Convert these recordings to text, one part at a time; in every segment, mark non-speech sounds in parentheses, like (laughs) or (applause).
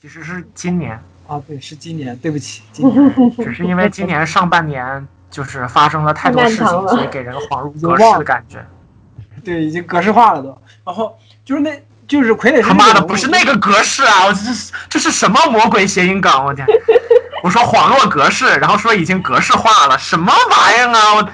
其实是今年啊，对，是今年，对不起，今年只是因为今年上半年就是发生了太多事情，所以给人恍如隔世的感觉。对，已经格式化了都。然后就是那，就是傀儡。他妈的，不是那个格式啊！我这这是什么魔鬼谐音梗？我天！(laughs) 我说恍若隔世，然后说已经格式化了，什么玩意儿啊！我。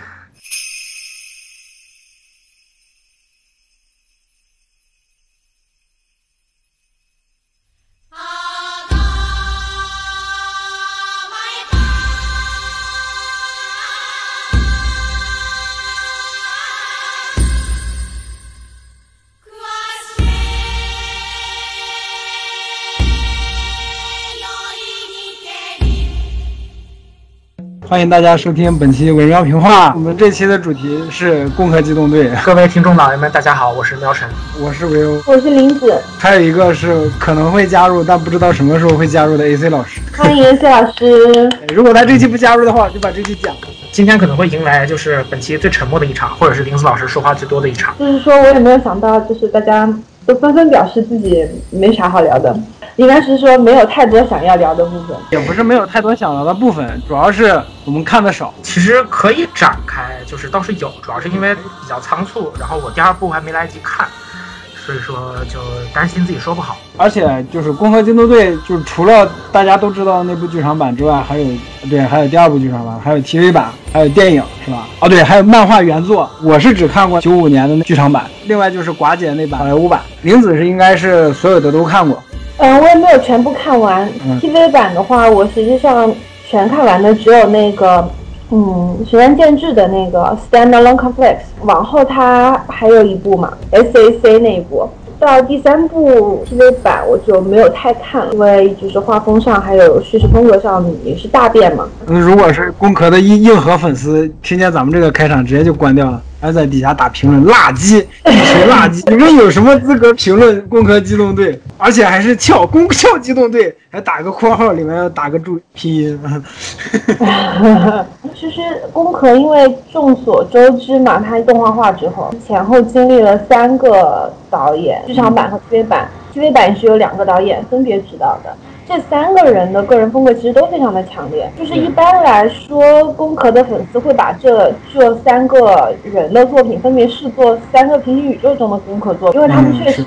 欢迎大家收听本期《文喵评话》。我们这期的主题是《攻壳机动队》。各位听众老爷们，大家好，我是喵晨，我是维欧，我是林子。还有一个是可能会加入，但不知道什么时候会加入的 AC 老师。欢迎 AC 老师。(laughs) 如果他这期不加入的话，就把这期讲了。今天可能会迎来就是本期最沉默的一场，或者是林子老师说话最多的一场。就是说我也没有想到，就是大家都纷纷表示自己没啥好聊的。应该是说没有太多想要聊的部分，也不是没有太多想聊的部分，主要是我们看的少。其实可以展开，就是倒是有，主要是因为比较仓促，然后我第二部还没来得及看，所以说就担心自己说不好。而且就是《攻壳机动队》，就是除了大家都知道那部剧场版之外，还有对，还有第二部剧场版，还有 TV 版，还有电影，是吧？哦，对，还有漫画原作。我是只看过九五年的那剧场版，另外就是寡姐那版好莱坞版。玲子是应该是所有的都看过。嗯，我也没有全部看完。TV 版的话，我实际上全看完的只有那个，嗯，《神山健治》的那个《Standalone Complex》。往后它还有一部嘛，《SAC》那一部。到第三部 TV 版我就没有太看，因为就是画风上还有叙事风格上也是大变嘛。那，如果是工科的硬硬核粉丝，听见咱们这个开场，直接就关掉了。还在底下打评论，垃圾，一群垃圾！你们有什么资格评论《攻壳机动队》？而且还是翘攻壳机动队，还打个括号，里面要打个注拼音。其实《攻壳》因为众所周知嘛，它动画化之后，前后经历了三个导演，剧场版和 TV 版，TV 版是有两个导演分别指导的。这三个人的个人风格其实都非常的强烈，就是一般来说，宫壳的粉丝会把这这三个人的作品分别视作三个平行宇宙中的宫壳作，因为他们确实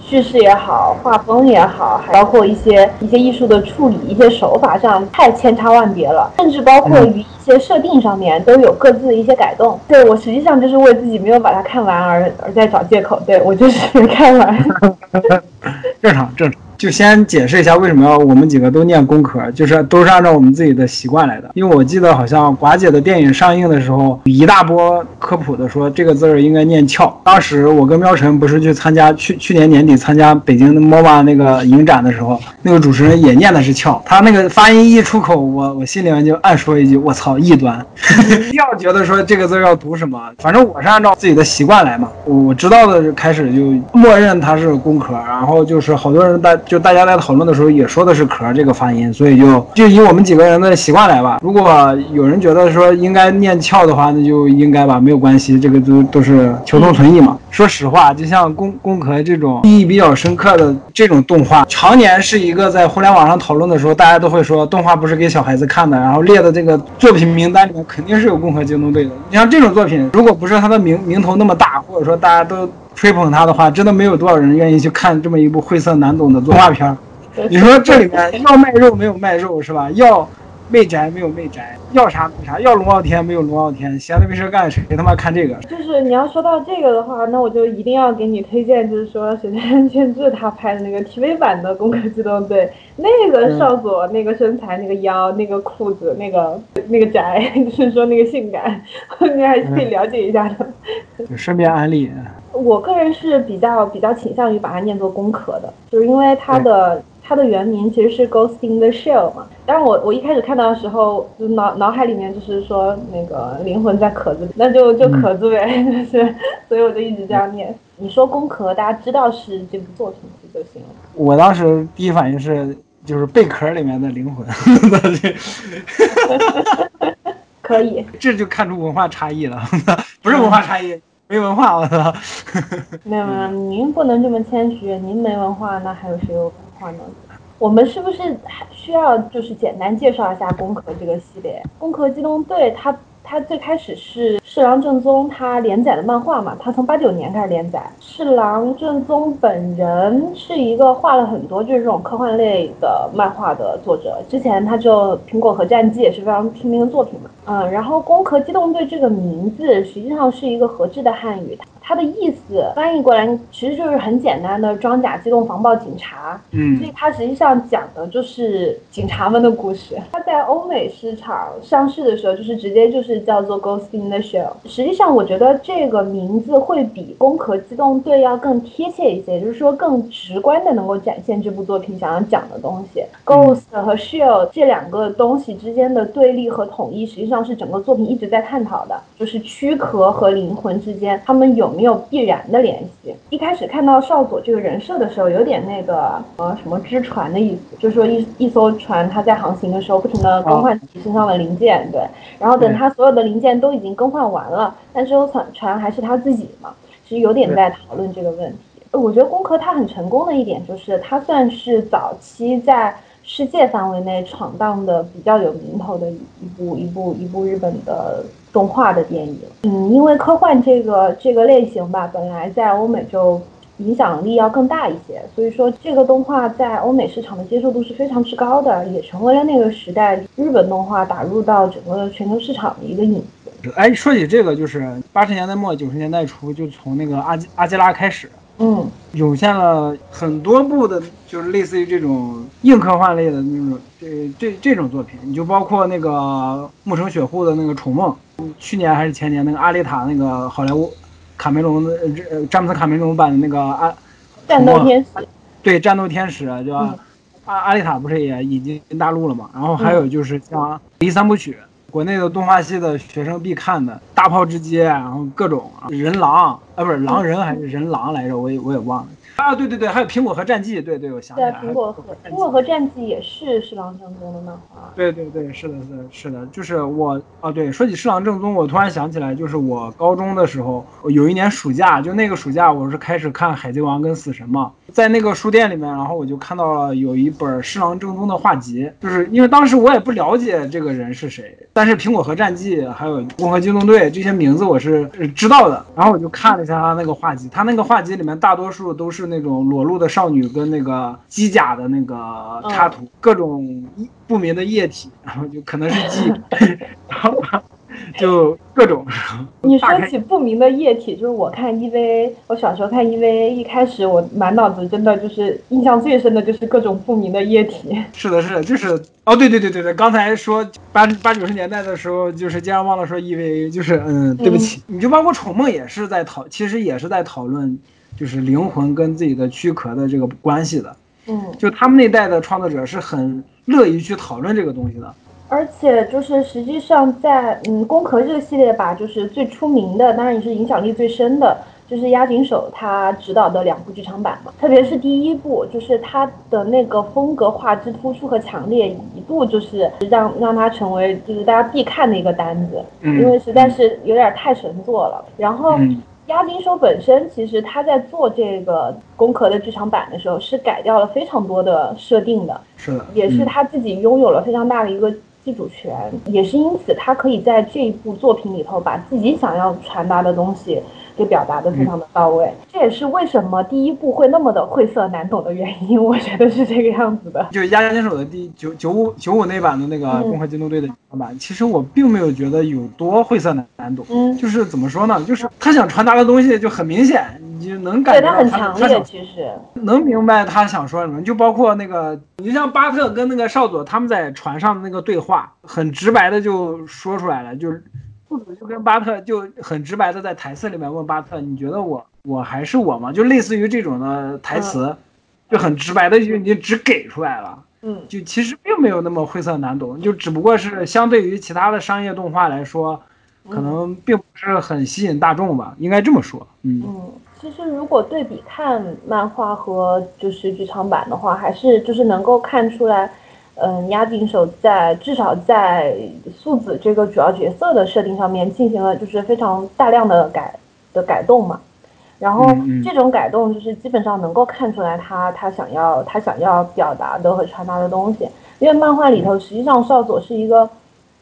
叙事也好，画风也好，还包括一些一些艺术的处理，一些手法上太千差万别了，甚至包括于一些设定上面都有各自的一些改动。对我实际上就是为自己没有把它看完而而在找借口，对我就是没看完。正 (laughs) 常正常。就先解释一下为什么要我们几个都念工科，就是都是按照我们自己的习惯来的。因为我记得好像寡姐的电影上映的时候，一大波科普的说这个字儿应该念翘。当时我跟喵晨不是去参加去去年年底参加北京的 MOBA 那个影展的时候，那个主持人也念的是翘，他那个发音一出口，我我心里面就暗说一句我操异端，(laughs) 要觉得说这个字要读什么，反正我是按照自己的习惯来嘛，我知道的开始就默认它是工科，然后就是好多人在。就大家在讨论的时候也说的是壳这个发音，所以就就以我们几个人的习惯来吧。如果有人觉得说应该念翘的话，那就应该吧，没有关系，这个都都是求同存异嘛。说实话，就像攻攻壳这种意义比较深刻的这种动画，常年是一个在互联网上讨论的时候，大家都会说动画不是给小孩子看的，然后列的这个作品名单里面肯定是有攻壳机动队的。你像这种作品，如果不是它的名名头那么大，或者说大家都。吹捧他的话，真的没有多少人愿意去看这么一部晦涩难懂的动画片。你说这里面要卖肉没有卖肉是吧？要媚宅没有媚宅，要啥没啥，要龙傲天没有龙傲天，闲的没事干谁他妈看这个？就是你要说到这个的话，那我就一定要给你推荐，就是说神山健治他拍的那个 TV 版的《攻壳机动队》，那个少佐那个身材、那个腰、那个裤子、那个那个宅，(laughs) 就是说那个性感，你还是可以了解一下的。顺便安利。我个人是比较比较倾向于把它念作工壳的，就是因为它的它的原名其实是 Ghost in the Shell 嘛。但是我我一开始看到的时候，就脑脑海里面就是说那个灵魂在壳子里，那就就壳子呗，(laughs) 就是，所以我就一直这样念。你说工壳，大家知道是这部作品就行了。我当时第一反应是就是贝壳里面的灵魂，(laughs) 可以，这就看出文化差异了，(laughs) 不是文化差异。没文化，我操！没有没有，您不能这么谦虚，您没文化，那还有谁有文化呢？我们是不是还需要就是简单介绍一下《攻壳》这个系列？《攻壳机动队》它。它最开始是侍郎正宗他连载的漫画嘛，他从八九年开始连载。侍郎正宗本人是一个画了很多就是这种科幻类的漫画的作者，之前他就《苹果核战记》也是非常出名的作品嘛。嗯，然后《攻壳机动队》这个名字实际上是一个合制的汉语。它的意思翻译过来其实就是很简单的装甲机动防暴警察，嗯，所以它实际上讲的就是警察们的故事。它在欧美市场上市的时候，就是直接就是叫做 Ghost in the Shell。实际上，我觉得这个名字会比攻壳机动队要更贴切一些，就是说更直观的能够展现这部作品想要讲的东西。Ghost 和 Shell 这两个东西之间的对立和统一，实际上是整个作品一直在探讨的，就是躯壳和灵魂之间，他们有。没有必然的联系。一开始看到少佐这个人设的时候，有点那个呃什么之船的意思，就是说一一艘船，它在航行的时候不停的更换自己身上的零件，对。然后等它所有的零件都已经更换完了，但这艘船船还是他自己嘛？其实有点在讨论这个问题。我觉得攻壳它很成功的一点就是，它算是早期在世界范围内闯荡的比较有名头的一部一部一部日本的。动画的电影，嗯，因为科幻这个这个类型吧，本来在欧美就影响力要更大一些，所以说这个动画在欧美市场的接受度是非常之高的，也成为了那个时代日本动画打入到整个全球市场的一个影子。哎，说起这个，就是八十年代末九十年代初，就从那个阿基阿基拉开始。嗯，涌现了很多部的，就是类似于这种硬科幻类的那种，这这这种作品，你就包括那个木城雪户的那个《宠梦》，去年还是前年那个阿丽塔那个好莱坞卡梅隆的呃詹姆斯卡梅隆版的那个阿战斗天使，对战斗天使叫阿阿丽塔不是也引进大陆了嘛？然后还有就是像第三部曲。国内的动画系的学生必看的《大炮之街》，然后各种人狼啊，不是狼人还是人狼来着？我也我也忘了。啊，对对对，还有《苹果和战记》，对对，我想起来了。对，苹果和苹果和战记也是侍郎正宗的漫画。对对对，是的，是的，是的，就是我啊，对，说起侍郎正宗，我突然想起来，就是我高中的时候，有一年暑假，就那个暑假，我是开始看《海贼王》跟《死神》嘛，在那个书店里面，然后我就看到了有一本侍郎正宗的画集，就是因为当时我也不了解这个人是谁，但是《苹果和战记》还有《攻和机动队》这些名字我是知道的，然后我就看了一下他那个画集，他那个画集里面大多数都是。那种裸露的少女跟那个机甲的那个插图，各种不明的液体，(laughs) 然后就可能是机，(laughs) 然后就各种。(laughs) 你说起不明的液体，就是我看 EVA，我小时候看 EVA，一开始我满脑子真的就是印象最深的就是各种不明的液体。是的，是的，就是哦，对对对对对，刚才说八八九十年代的时候，就是竟然忘了说 EVA，就是嗯，对不起，你就包括宠梦也是在讨，其实也是在讨论。就是灵魂跟自己的躯壳的这个关系的，嗯，就他们那代的创作者是很乐意去讨论这个东西的。而且就是实际上在嗯攻壳这个系列吧，就是最出名的，当然也是影响力最深的，就是押井守他执导的两部剧场版嘛。特别是第一部，就是他的那个风格画质突出和强烈，一度就是让让他成为就是大家必看的一个单子，因为实在是有点太神作了。然后。押井守本身其实他在做这个工壳的剧场版的时候，是改掉了非常多的设定的，是的，也是他自己拥有了非常大的一个自主权，也是因此他可以在这一部作品里头把自己想要传达的东西。给表达的非常的到位，这也是为什么第一部会那么的晦涩难懂的原因。我觉得是这个样子的。就是押井守的第九九五九五那版的那个《共和机动队》的版，其实我并没有觉得有多晦涩难难懂。嗯，就是怎么说呢？就是他想传达的东西就很明显，你就能感觉到他很强烈。其实能明白他想说什么，就包括那个，你像巴特跟那个少佐他们在船上的那个对话，很直白的就说出来了，就是。父子就跟巴特就很直白的在台词里面问巴特：“你觉得我我还是我吗？”就类似于这种的台词，就很直白的就你只给出来了。嗯，就其实并没有那么晦涩难懂，就只不过是相对于其他的商业动画来说，可能并不是很吸引大众吧，应该这么说。嗯嗯，其实如果对比看漫画和就是剧场版的话，还是就是能够看出来。嗯，押井守在至少在素子这个主要角色的设定上面进行了就是非常大量的改的改动嘛。然后这种改动就是基本上能够看出来他他想要他想要表达的和传达的东西。因为漫画里头实际上少佐是一个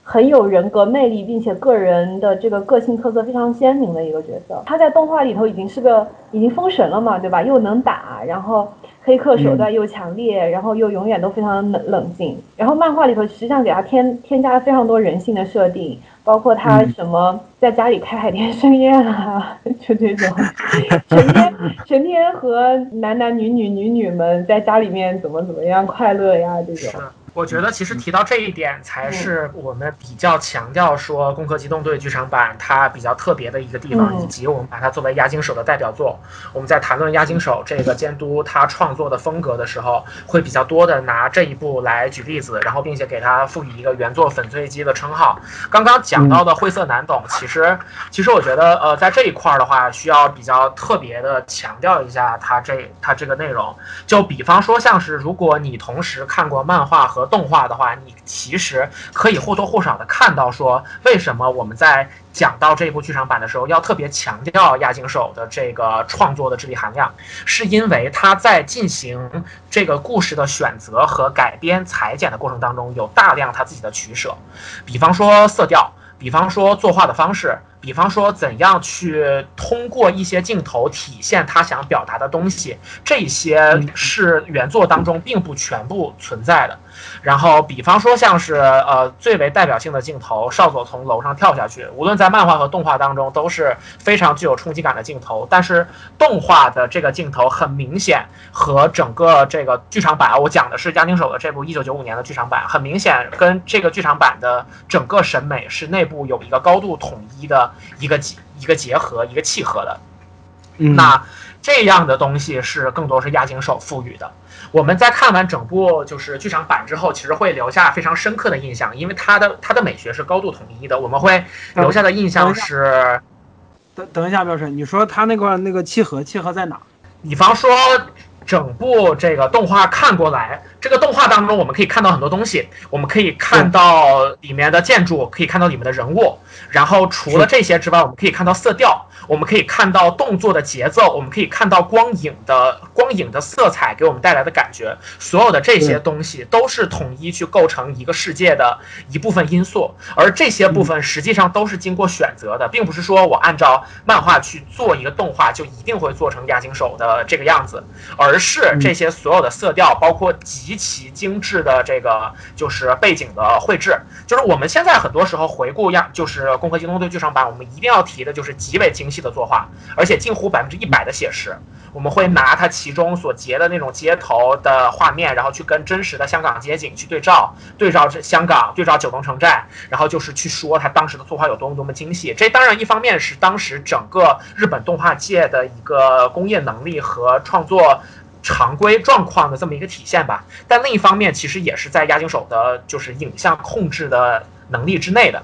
很有人格魅力，并且个人的这个个性特色非常鲜明的一个角色。他在动画里头已经是个已经封神了嘛，对吧？又能打，然后黑客手段又强烈，然后又永远都非常冷冷静。然后漫画里头实际上给他添添加了非常多人性的设定，包括他什么在家里开海天盛宴啊，(laughs) 就这种，(laughs) 成天成天和男男女女女女们在家里面怎么怎么样快乐呀这种。是，我觉得其实提到这一点，才是我们比较强调说《攻壳机动队》剧场版它比较特别的一个地方，嗯以及我们把它作为押金手的代表作。我们在谈论押金手这个监督他创作的风格的时候，会比较多的拿这一部来举例子，然后并且给他赋予一个原作粉碎机的称号。刚刚讲到的晦涩难懂，其实其实我觉得呃，在这一块儿的话，需要比较特别的强调一下它这它这个内容。就比方说，像是如果你同时看过漫画和动画的话，你其实可以或多或少的看到说，为什么我们在讲到这部剧场版的时候，要特别强调押井守的这个创作的智力含量，是因为他在进行这个故事的选择和改编裁剪的过程当中，有大量他自己的取舍，比方说色调。比方说作画的方式，比方说怎样去通过一些镜头体现他想表达的东西，这些是原作当中并不全部存在的。然后，比方说像是呃最为代表性的镜头，少佐从楼上跳下去，无论在漫画和动画当中都是非常具有冲击感的镜头。但是动画的这个镜头很明显和整个这个剧场版，我讲的是押井守的这部一九九五年的剧场版，很明显跟这个剧场版的整个审美是内部有一个高度统一的一个结一个结合一个契合的。嗯那这样的东西是更多是押井守赋予的。我们在看完整部就是剧场版之后，其实会留下非常深刻的印象，因为它的它的美学是高度统一的。我们会留下的印象是，等等一下，标神，你说他那块那个契合契合在哪？比方说整部这个动画看过来，这个动画当中我们可以看到很多东西，我们可以看到里面的建筑，可以看到里面的人物，然后除了这些之外，我们可以看到色调，我们可以看到动作的节奏，我们可以看到光影的光影的色彩给我们带来的感觉，所有的这些东西都是统一去构成一个世界的一部分因素，而这些部分实际上都是经过选择的，并不是说我按照漫画去做一个动画就一定会做成押井守的这个样子，而是这些所有的色调，包括极其精致的这个就是背景的绘制，就是我们现在很多时候回顾样，就是《攻壳机动队》剧场版，我们一定要提的就是极为精细的作画，而且近乎百分之一百的写实。我们会拿它其中所截的那种街头的画面，然后去跟真实的香港街景去对照，对照这香港，对照九龙城寨，然后就是去说它当时的作画有多么多么精细。这当然一方面是当时整个日本动画界的一个工业能力和创作。常规状况的这么一个体现吧，但另一方面，其实也是在押井守的，就是影像控制的能力之内的。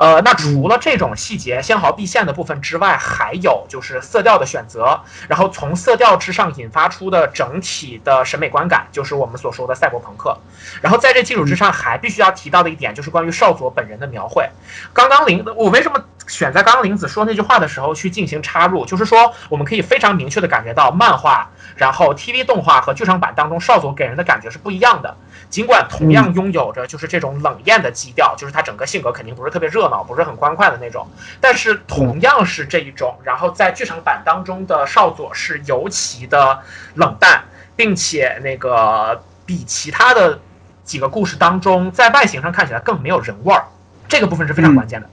呃，那除了这种细节纤毫毕现的部分之外，还有就是色调的选择，然后从色调之上引发出的整体的审美观感，就是我们所说的赛博朋克。然后在这基础之上，还必须要提到的一点就是关于少佐本人的描绘。刚刚林，我为什么选在刚刚林子说那句话的时候去进行插入？就是说，我们可以非常明确的感觉到漫画，然后 TV 动画和剧场版当中少佐给人的感觉是不一样的。尽管同样拥有着就是这种冷艳的基调，就是他整个性格肯定不是特别热闹，不是很欢快的那种，但是同样是这一种。然后在剧场版当中的少佐是尤其的冷淡，并且那个比其他的几个故事当中，在外形上看起来更没有人味儿，这个部分是非常关键的。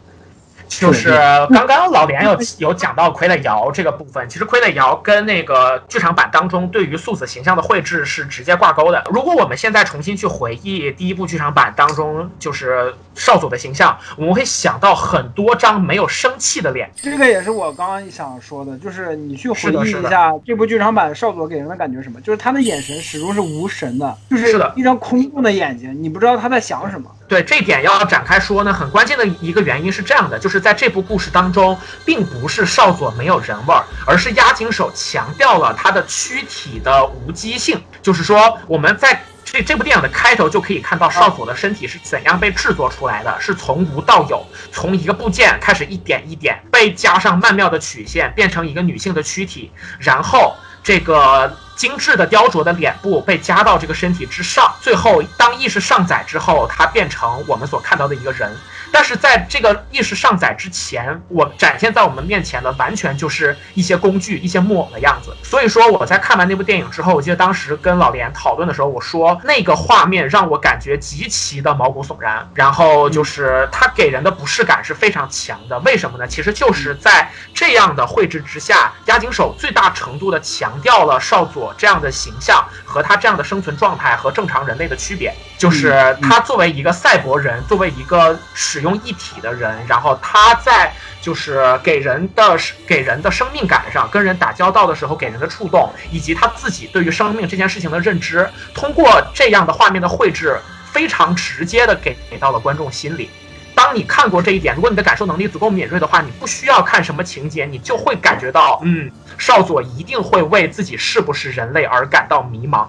就是刚刚老连有有讲到傀儡瑶这个部分，其实傀儡瑶跟那个剧场版当中对于素子形象的绘制是直接挂钩的。如果我们现在重新去回忆第一部剧场版当中就是少佐的形象，我们会想到很多张没有生气的脸。这个也是我刚刚想说的，就是你去回忆一下这部剧场版少佐给人的感觉是什么，就是他的眼神始终是无神的，就是一张空洞的眼睛，你不知道他在想什么。对这点要展开说呢，很关键的一个原因是这样的，就是在这部故事当中，并不是少佐没有人味儿，而是押井守强调了他的躯体的无机性，就是说我们在。这这部电影的开头就可以看到少佐的身体是怎样被制作出来的，是从无到有，从一个部件开始一点一点被加上曼妙的曲线，变成一个女性的躯体，然后这个。精致的雕琢的脸部被加到这个身体之上，最后当意识上载之后，它变成我们所看到的一个人。但是在这个意识上载之前，我展现在我们面前的完全就是一些工具、一些木偶的样子。所以说，我在看完那部电影之后，我记得当时跟老连讨论的时候，我说那个画面让我感觉极其的毛骨悚然，然后就是它给人的不适感是非常强的。为什么呢？其实就是在这样的绘制之下，押井守最大程度的强调了少佐这样的形象和他这样的生存状态和正常人类的区别，就是他作为一个赛博人，作为一个使用一体的人，然后他在就是给人的给人的生命感上，跟人打交道的时候给人的触动，以及他自己对于生命这件事情的认知，通过这样的画面的绘制，非常直接的给给到了观众心里。当你看过这一点，如果你的感受能力足够敏锐的话，你不需要看什么情节，你就会感觉到，嗯，少佐一定会为自己是不是人类而感到迷茫。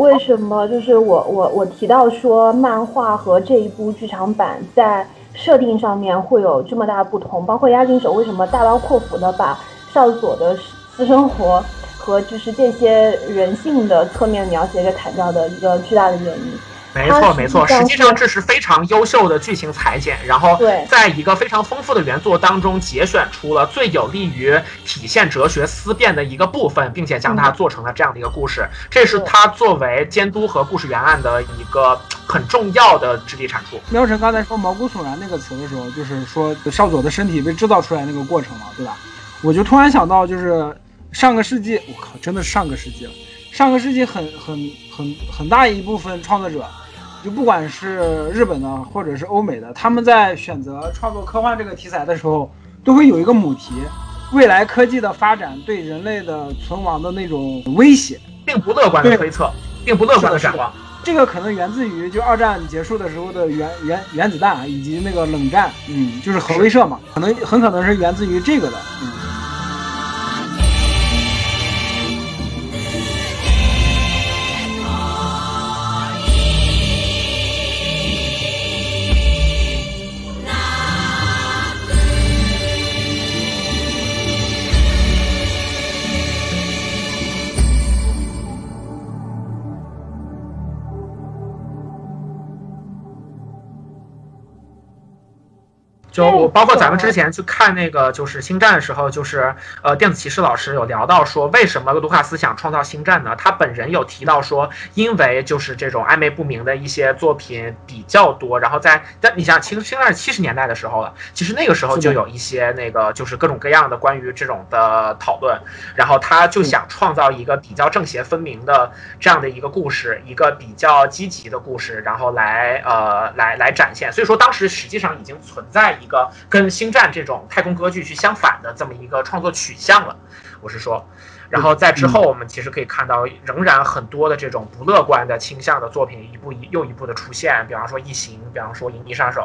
为什么就是我我我提到说漫画和这一部剧场版在设定上面会有这么大的不同，包括押井守为什么大刀阔斧的把少佐的私生活和就是这些人性的侧面描写给砍掉的一个巨大的原因。没错，没错，实际上这是非常优秀的剧情裁剪，然后在一个非常丰富的原作当中节选出了最有利于体现哲学思辨的一个部分，并且将它做成了这样的一个故事，这是他作为监督和故事原案的一个很重要的直立产出。喵晨刚才说毛骨悚然那个词的时候，就是说少佐的身体被制造出来那个过程嘛，对吧？我就突然想到，就是上个世纪，我靠，真的是上个世纪了，上个世纪很很很很大一部分创作者。就不管是日本的或者是欧美的，他们在选择创作科幻这个题材的时候，都会有一个母题：未来科技的发展对人类的存亡的那种威胁，并不乐观的推测，并不乐观的展望。这个可能源自于就二战结束的时候的原原原子弹以及那个冷战，嗯，就是核威慑嘛，可能很可能是源自于这个的，嗯。就我包括咱们之前去看那个就是星战的时候，就是呃电子骑士老师有聊到说，为什么卢卡斯想创造星战呢？他本人有提到说，因为就是这种暧昧不明的一些作品比较多，然后在但你想，其实星战是七十年代的时候了，其实那个时候就有一些那个就是各种各样的关于这种的讨论，然后他就想创造一个比较正邪分明的这样的一个故事，一个比较积极的故事，然后来呃来来展现。所以说当时实际上已经存在。一个跟星战这种太空歌剧去相反的这么一个创作取向了，我是说，然后在之后我们其实可以看到，仍然很多的这种不乐观的倾向的作品一步一又一步的出现，比方说《异形》，比方说《银翼杀手》。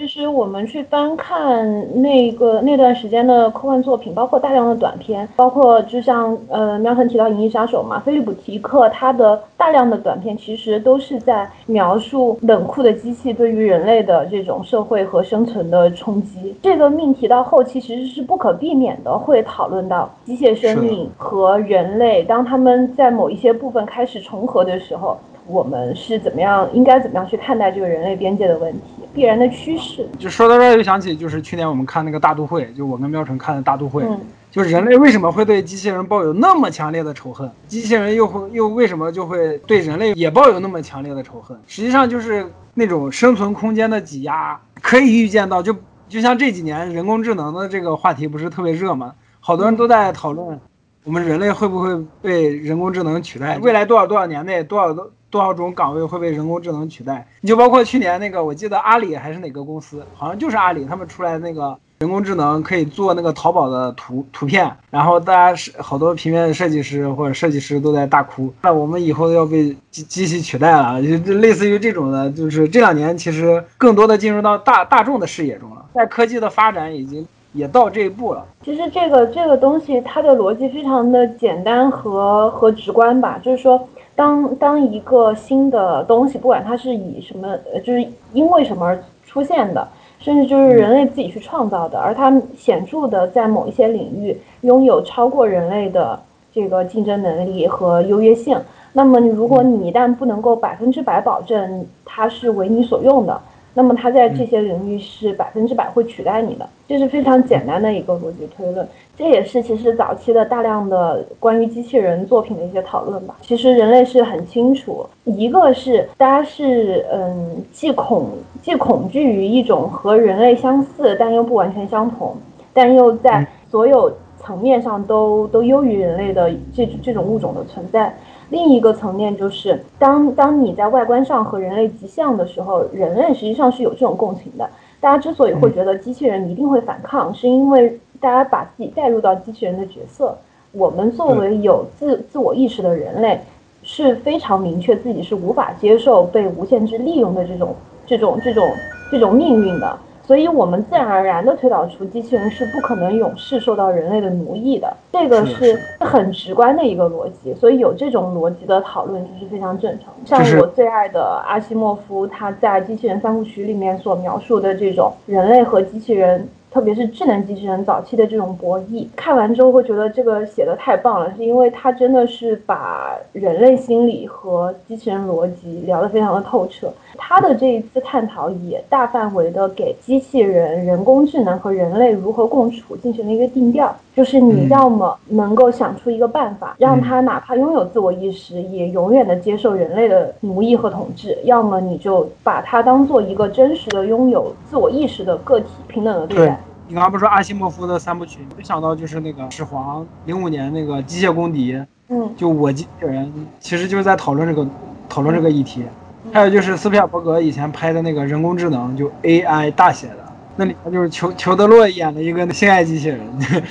其实我们去翻看那个那段时间的科幻作品，包括大量的短片，包括就像呃苗晨提到《银翼杀手》嘛，菲利普提克他的大量的短片其实都是在描述冷酷的机器对于人类的这种社会和生存的冲击。这个命题到后期其实是不可避免的会讨论到机械生命和人类，当他们在某一些部分开始重合的时候。我们是怎么样，应该怎么样去看待这个人类边界的问题？必然的趋势。就说到这儿，又想起就是去年我们看那个大都会，就我跟喵晨看的大都会，就是人类为什么会对机器人抱有那么强烈的仇恨？机器人又会又为什么就会对人类也抱有那么强烈的仇恨？实际上就是那种生存空间的挤压，可以预见到，就就像这几年人工智能的这个话题不是特别热吗？好多人都在讨论，我们人类会不会被人工智能取代？未来多少多少年内多少多。多少种岗位会被人工智能取代？你就包括去年那个，我记得阿里还是哪个公司，好像就是阿里，他们出来那个人工智能可以做那个淘宝的图图片，然后大家是好多平面设计师或者设计师都在大哭，那我们以后要被机机器取代了，就就类似于这种的，就是这两年其实更多的进入到大大众的视野中了，在科技的发展已经也到这一步了。其实这个这个东西它的逻辑非常的简单和和直观吧，就是说。当当一个新的东西，不管它是以什么，呃，就是因为什么而出现的，甚至就是人类自己去创造的，而它显著的在某一些领域拥有超过人类的这个竞争能力和优越性，那么你如果你一旦不能够百分之百保证它是为你所用的。那么它在这些领域是百分之百会取代你的，这是非常简单的一个逻辑推论。这也是其实早期的大量的关于机器人作品的一些讨论吧。其实人类是很清楚，一个是大家是嗯既恐既恐惧于一种和人类相似但又不完全相同，但又在所有层面上都都优于人类的这这种物种的存在。另一个层面就是，当当你在外观上和人类极像的时候，人类实际上是有这种共情的。大家之所以会觉得机器人一定会反抗，是因为大家把自己带入到机器人的角色。我们作为有自自我意识的人类，是非常明确自己是无法接受被无限制利用的这种这种这种这种命运的。所以，我们自然而然的推导出，机器人是不可能永世受到人类的奴役的。这个是很直观的一个逻辑。所以，有这种逻辑的讨论就是非常正常。像我最爱的阿西莫夫，他在《机器人三部曲》里面所描述的这种人类和机器人。特别是智能机器人早期的这种博弈，看完之后会觉得这个写的太棒了，是因为它真的是把人类心理和机器人逻辑聊得非常的透彻。他的这一次探讨也大范围的给机器人、人工智能和人类如何共处进行了一个定调，就是你要么能够想出一个办法，让他哪怕拥有自我意识，也永远的接受人类的奴役和统治；要么你就把它当做一个真实的拥有自我意识的个体，平等的对待。你刚刚不是说阿西莫夫的三部曲，没想到就是那个始皇零五年那个机械公敌，嗯，就我机器人，其实就是在讨论这个讨论这个议题。还有就是斯皮尔伯格以前拍的那个人工智能，就 AI 大写的，那里面就是裘裘德洛演了一个性爱机器人，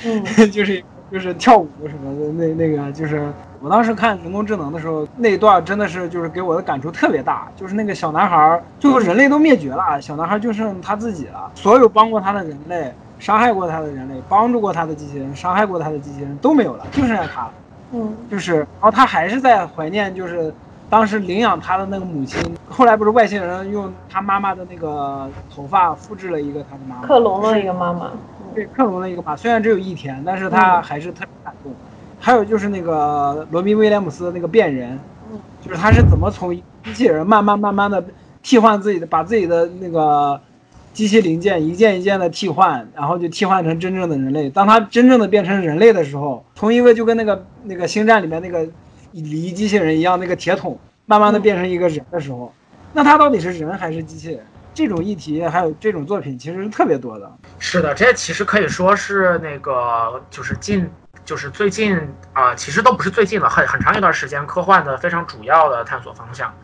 (laughs) 就是就是跳舞什么的，那那个就是我当时看人工智能的时候，那一段真的是就是给我的感触特别大，就是那个小男孩，最后人类都灭绝了，小男孩就剩他自己了，所有帮过他的人类。伤害过他的人类，帮助过他的机器人，伤害过他的机器人都没有了，就剩下他了。嗯，就是，然后他还是在怀念，就是当时领养他的那个母亲。后来不是外星人用他妈妈的那个头发复制了一个他的妈妈，克隆了一个妈妈。对，克隆了一个妈，虽然只有一天，但是他还是特别感动。还有就是那个罗宾威廉姆斯的那个变人，就是他是怎么从机器人慢慢慢慢的替换自己的，把自己的那个。机器零件一件一件的替换，然后就替换成真正的人类。当他真正的变成人类的时候，从一个就跟那个那个星战里面那个离机器人一样那个铁桶，慢慢的变成一个人的时候，那他到底是人还是机器人？这种议题还有这种作品其实是特别多的。是的，这其实可以说是那个就是近就是最近啊，其实都不是最近了，很很长一段时间科幻的非常主要的探索方向。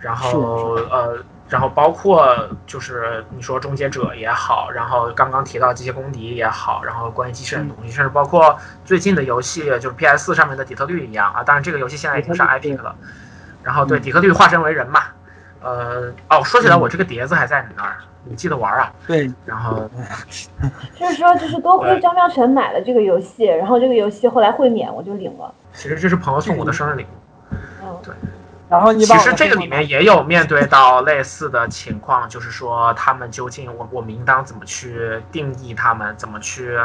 然后呃。然后包括就是你说终结者也好，然后刚刚提到机械公敌也好，然后关于机器人的东西，甚至包括最近的游戏，就是 PS 上面的底特律一样啊。当然这个游戏现在已经上 Epic 了。然后对底特律化身为人嘛，呃哦，说起来我这个碟子还在你那儿，你记得玩啊？对。然后 (laughs) 就是说，就是多亏张妙晨买了这个游戏，然后这个游戏后来会免，我就领了。其实这是朋友送我的生日礼物。嗯，对。然后你其实这个里面也有面对到类似的情况，就是说他们究竟我我们应当怎么去定义他们，怎么去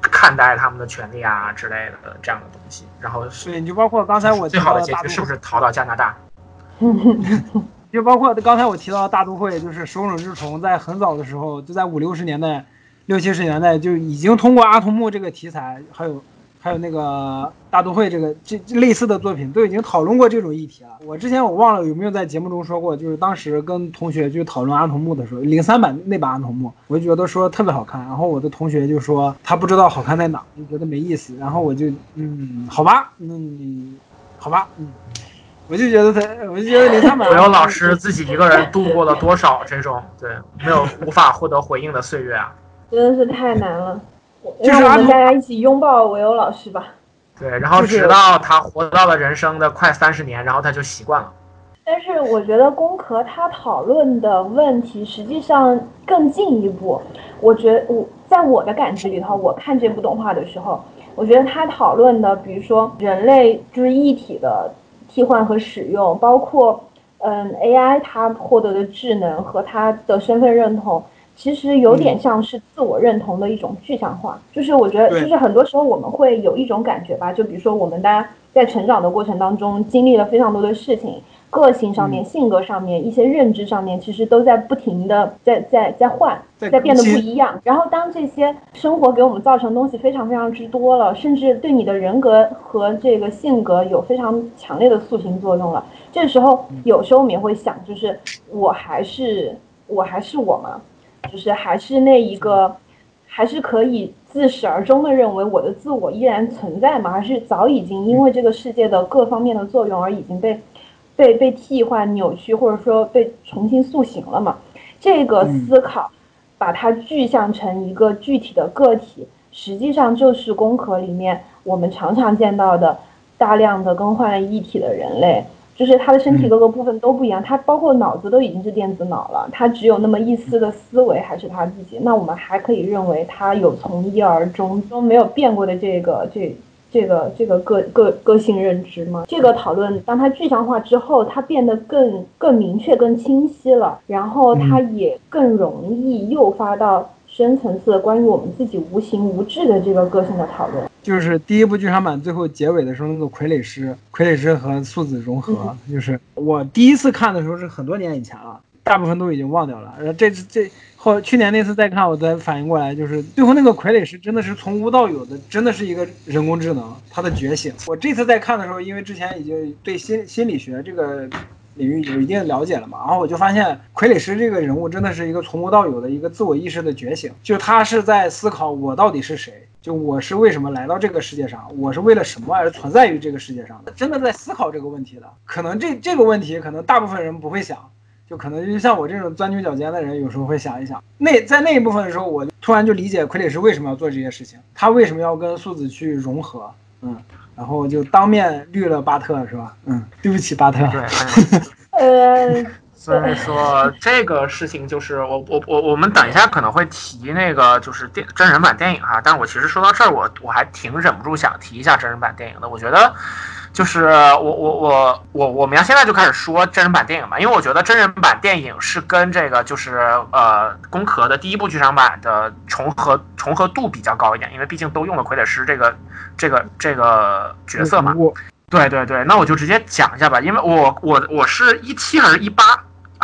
看待他们的权利啊之类的这样的东西。然后对，就包括刚才我最好的结局是不是逃到加拿大？(laughs) 就包括刚才我提到的大都会，就是手冢治虫在很早的时候，就在五六十年代、六七十年代就已经通过阿童木这个题材，还有。还有那个大都会，这个这类似的作品都已经讨论过这种议题了。我之前我忘了有没有在节目中说过，就是当时跟同学就讨论阿童木的时候，零三版那版阿童木，我就觉得说特别好看。然后我的同学就说他不知道好看在哪，就觉得没意思。然后我就嗯，好吧，嗯，好吧，嗯，我就觉得他，我就觉得零三版。(laughs) 没有老师自己一个人度过了多少这种对没有无法获得回应的岁月啊。真的是太难了。就是让我们大家一起拥抱唯欧老师吧。对，然后直到他活到了人生的快三十年，然后他就习惯了。但是我觉得工壳他讨论的问题实际上更进一步。我觉我在我的感知里头，我看这部动画的时候，我觉得他讨论的，比如说人类就是一体的替换和使用，包括嗯 AI 它获得的智能和它的身份认同，其实有点像是自我认同的一种具象化。就是我觉得，对就是很多时候我们会有一种感觉吧，就比如说我们大家在成长的过程当中经历了非常多的事情。个性上面、性格上面、一些认知上面，其实都在不停的在在在换，在在变得不一样。然后当这些生活给我们造成的东西非常非常之多了，甚至对你的人格和这个性格有非常强烈的塑形作用了。这时候有时候我们也会想，就是我还是我还是我吗？就是还是那一个，还是可以自始而终的认为我的自我依然存在吗？还是早已经因为这个世界的各方面的作用而已经被被被替换、扭曲，或者说被重新塑形了嘛？这个思考，把它具象成一个具体的个体，实际上就是工壳里面我们常常见到的大量的更换了一体的人类。就是他的身体各个部分都不一样，他包括脑子都已经是电子脑了，他只有那么一丝的思维还是他自己。那我们还可以认为他有从一而终都没有变过的这个这这个这个个个个性认知吗？这个讨论当它具象化之后，它变得更更明确、更清晰了，然后它也更容易诱发到深层次的关于我们自己无形无质的这个个性的讨论。就是第一部剧场版最后结尾的时候，那个傀儡师，傀儡师和素子融合，就是我第一次看的时候是很多年以前了，大部分都已经忘掉了。然后这次这后去年那次再看，我才反应过来，就是最后那个傀儡师真的是从无到有的，真的是一个人工智能，它的觉醒。我这次在看的时候，因为之前已经对心心理学这个。领域有一定了解了嘛，然后我就发现傀儡师这个人物真的是一个从无到有的一个自我意识的觉醒，就他是在思考我到底是谁，就我是为什么来到这个世界上，我是为了什么而存在于这个世界上的，真的在思考这个问题的。可能这这个问题，可能大部分人不会想，就可能就像我这种钻牛角尖的人，有时候会想一想。那在那一部分的时候，我突然就理解傀儡师为什么要做这些事情，他为什么要跟素子去融合，嗯。然后就当面绿了巴特，是吧？嗯，对不起，巴特。对，(laughs) 呃，所以说 (laughs) 这个事情就是我我我我们等一下可能会提那个就是电真人版电影哈，但是我其实说到这儿，我我还挺忍不住想提一下真人版电影的。我觉得就是我我我我我们要现在就开始说真人版电影吧，因为我觉得真人版电影是跟这个就是呃攻壳的第一部剧场版的重合重合度比较高一点，因为毕竟都用了傀儡师这个这个这个角色嘛。对对对，那我就直接讲一下吧，因为我我我是一七还是一八，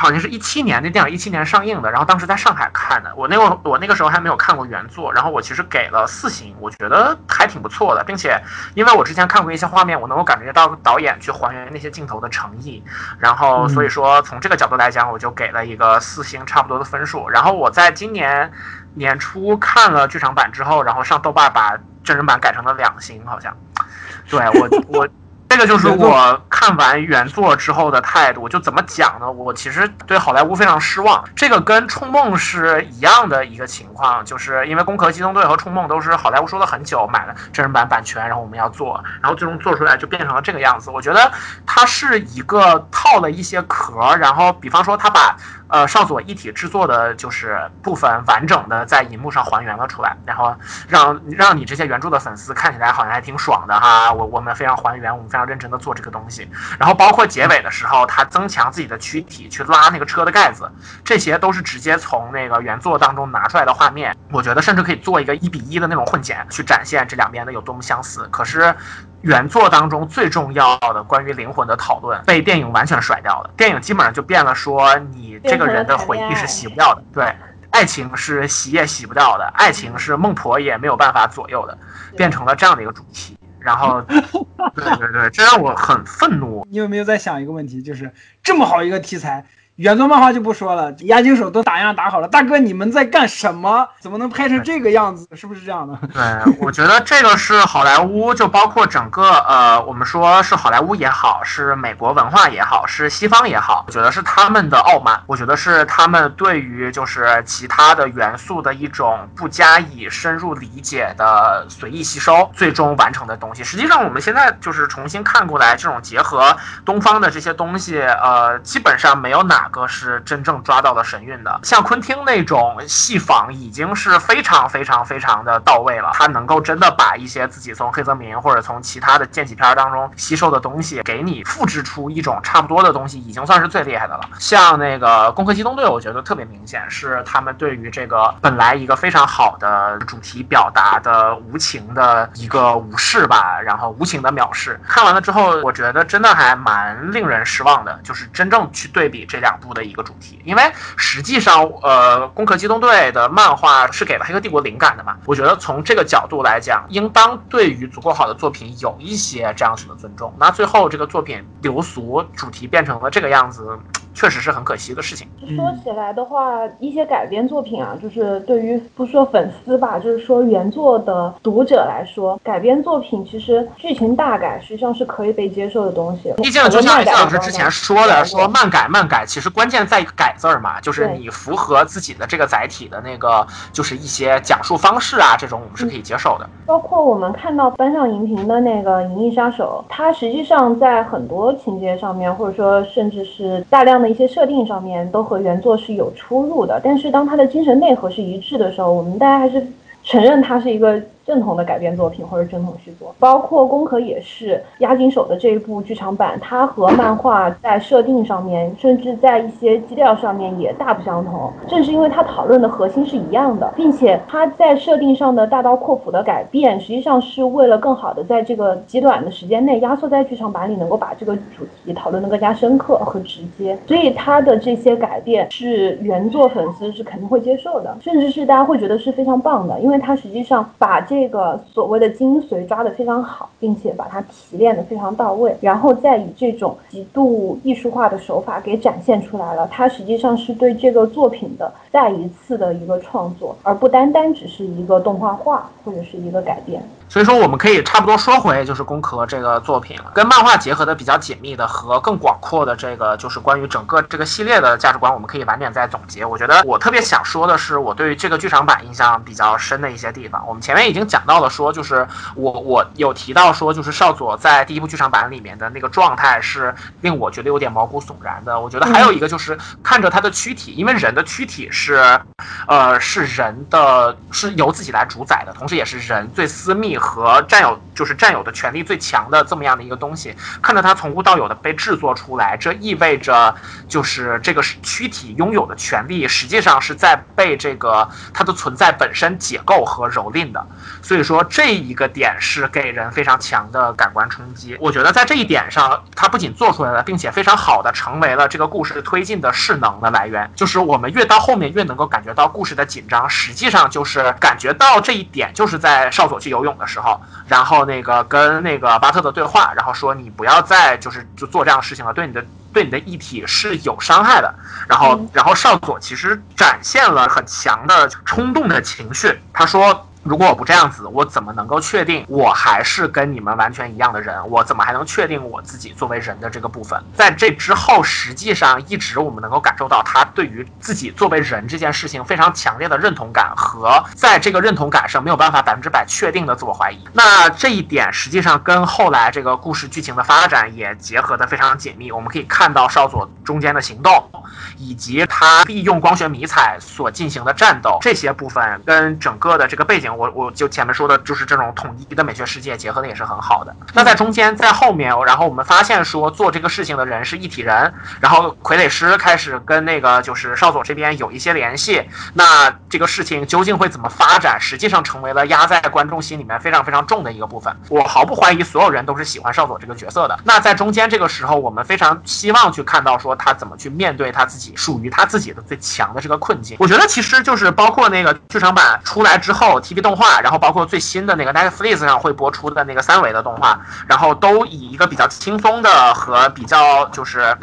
好像是一七年那电影一七年上映的，然后当时在上海看的，我那个我那个时候还没有看过原作，然后我其实给了四星，我觉得还挺不错的，并且因为我之前看过一些画面，我能够感觉到导演去还原那些镜头的诚意，然后所以说从这个角度来讲，我就给了一个四星差不多的分数，然后我在今年年初看了剧场版之后，然后上豆瓣把真人版改成了两星，好像，对我我。这个就是我看完原作之后的态度，就怎么讲呢？我其实对好莱坞非常失望。这个跟《冲梦》是一样的一个情况，就是因为《攻壳机动队》和《冲梦》都是好莱坞说了很久，买了真人版版权，然后我们要做，然后最终做出来就变成了这个样子。我觉得它是一个套了一些壳，然后比方说他把呃上佐一体制作的就是部分完整的在银幕上还原了出来，然后让让你这些原著的粉丝看起来好像还挺爽的哈。我我们非常还原，我们非常。认真的做这个东西，然后包括结尾的时候，他增强自己的躯体去拉那个车的盖子，这些都是直接从那个原作当中拿出来的画面。我觉得甚至可以做一个一比一的那种混剪，去展现这两边的有多么相似。可是原作当中最重要的关于灵魂的讨论被电影完全甩掉了，电影基本上就变了，说你这个人的回忆是洗不掉的，对，爱情是洗也洗不掉的，爱情是孟婆也没有办法左右的，变成了这样的一个主题。然后，(laughs) 对对对，这让我很愤怒。你有没有在想一个问题，就是这么好一个题材，原作漫画就不说了，押金手都打样打好了，大哥你们在干什么？怎么能拍成这个样子？是不是这样的？对，我觉得这个是好莱坞，就包括整个呃，我们说是好莱坞也好，是美国文化也好，是西方也好，我觉得是他们的傲慢，我觉得是他们对于就是其他的元素的一种不加以深入理解的随意吸收，最终完成的东西。实际上我们现在就是重新看过来，这种结合东方的这些东西，呃，基本上没有哪哥是真正抓到了神韵的。像昆汀那种戏仿已经是非常非常非常的到位了，他能够真的把一些自己从黑泽明或者从其他的剑戟片当中吸收的东西，给你复制出一种差不多的东西，已经算是最厉害的了。像那个《攻壳机动队》，我觉得特别明显是他们对于这个本来一个非常好的主题表达的无情的一个无视吧，然后无情的藐视。看完了之后，我觉得真的还蛮令人失望的，就是真正去对比这两部的一个主题，因为实际上，呃，《攻壳机动队》的漫画是给了《黑客帝国》灵感的嘛。我觉得从这个角度来讲，应当对于足够好的作品有一些这样子的尊重。那最后这个作品流俗，主题变成了这个样子。确实是很可惜的事情。说起来的话，一些改编作品啊，就是对于不说粉丝吧，就是说原作的读者来说，改编作品其实剧情大改实际上是可以被接受的东西。毕竟就像谢老师之前说的，说漫改漫改，其实关键在于改字儿嘛，就是你符合自己的这个载体的那个，就是一些讲述方式啊，这种我们是可以接受的。包括我们看到搬上荧屏的那个《银翼杀手》，它实际上在很多情节上面，或者说甚至是大量。的一些设定上面都和原作是有出入的，但是当它的精神内核是一致的时候，我们大家还是承认它是一个。正统的改编作品或者正统续作，包括《攻壳》也是押金手的这一部剧场版，它和漫画在设定上面，甚至在一些基调上面也大不相同。正是因为它讨论的核心是一样的，并且它在设定上的大刀阔斧的改变，实际上是为了更好的在这个极短的时间内压缩在剧场版里，能够把这个主题讨论的更加深刻和直接。所以它的这些改变是原作粉丝是肯定会接受的，甚至是大家会觉得是非常棒的，因为它实际上把。这个所谓的精髓抓得非常好，并且把它提炼得非常到位，然后再以这种极度艺术化的手法给展现出来了。它实际上是对这个作品的再一次的一个创作，而不单单只是一个动画化或者是一个改编。所以说，我们可以差不多说回就是《攻壳》这个作品了，跟漫画结合的比较紧密的和更广阔的这个就是关于整个这个系列的价值观，我们可以晚点再总结。我觉得我特别想说的是，我对于这个剧场版印象比较深的一些地方。我们前面已经讲到了，说就是我我有提到说，就是少佐在第一部剧场版里面的那个状态是令我觉得有点毛骨悚然的。我觉得还有一个就是看着他的躯体，因为人的躯体是，呃，是人的是由自己来主宰的，同时也是人最私密。和占有就是占有的权利最强的这么样的一个东西，看着它从无到有的被制作出来，这意味着就是这个躯体拥有的权利实际上是在被这个它的存在本身解构和蹂躏的。所以说这一个点是给人非常强的感官冲击。我觉得在这一点上，它不仅做出来了，并且非常好的成为了这个故事推进的势能的来源。就是我们越到后面越能够感觉到故事的紧张，实际上就是感觉到这一点就是在少佐去游泳的，然后那个跟那个巴特的对话，然后说你不要再就是就做这样的事情了，对你的对你的异体是有伤害的。然后然后少佐其实展现了很强的冲动的情绪，他说。如果我不这样子，我怎么能够确定我还是跟你们完全一样的人？我怎么还能确定我自己作为人的这个部分？在这之后，实际上一直我们能够感受到他对于自己作为人这件事情非常强烈的认同感和在这个认同感上没有办法百分之百确定的自我怀疑。那这一点实际上跟后来这个故事剧情的发展也结合的非常紧密。我们可以看到少佐中间的行动，以及他利用光学迷彩所进行的战斗这些部分，跟整个的这个背景。我我就前面说的，就是这种统一的美学世界结合的也是很好的。那在中间，在后面，然后我们发现说做这个事情的人是一体人，然后傀儡师开始跟那个就是少佐这边有一些联系。那这个事情究竟会怎么发展？实际上成为了压在观众心里面非常非常重的一个部分。我毫不怀疑所有人都是喜欢少佐这个角色的。那在中间这个时候，我们非常希望去看到说他怎么去面对他自己属于他自己的最强的这个困境。我觉得其实就是包括那个剧场版出来之后，TV。动画，然后包括最新的那个 Netflix 上会播出的那个三维的动画，然后都以一个比较轻松的和比较就是。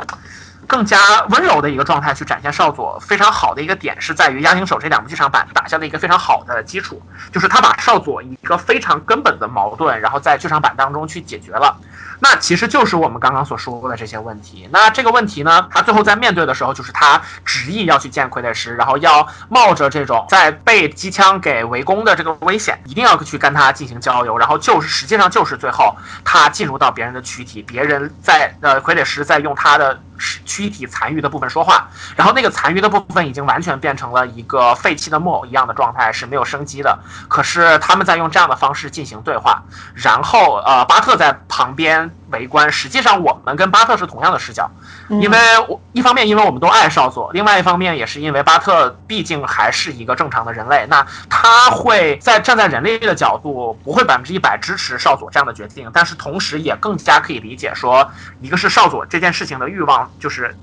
更加温柔的一个状态去展现少佐，非常好的一个点是在于《押井守》这两部剧场版打下了一个非常好的基础，就是他把少佐一个非常根本的矛盾，然后在剧场版当中去解决了。那其实就是我们刚刚所说的这些问题。那这个问题呢，他最后在面对的时候，就是他执意要去见傀儡师，然后要冒着这种在被机枪给围攻的这个危险，一定要去跟他进行交流。然后就是实际上就是最后他进入到别人的躯体，别人在呃傀儡师在用他的躯体残余的部分说话，然后那个残余的部分已经完全变成了一个废弃的木偶一样的状态，是没有生机的。可是他们在用这样的方式进行对话，然后呃巴特在旁边。围观，实际上我们跟巴特是同样的视角，因为我一方面因为我们都爱少佐，另外一方面也是因为巴特毕竟还是一个正常的人类，那他会在站在人类的角度，不会百分之一百支持少佐这样的决定，但是同时也更加可以理解说，一个是少佐这件事情的欲望，就是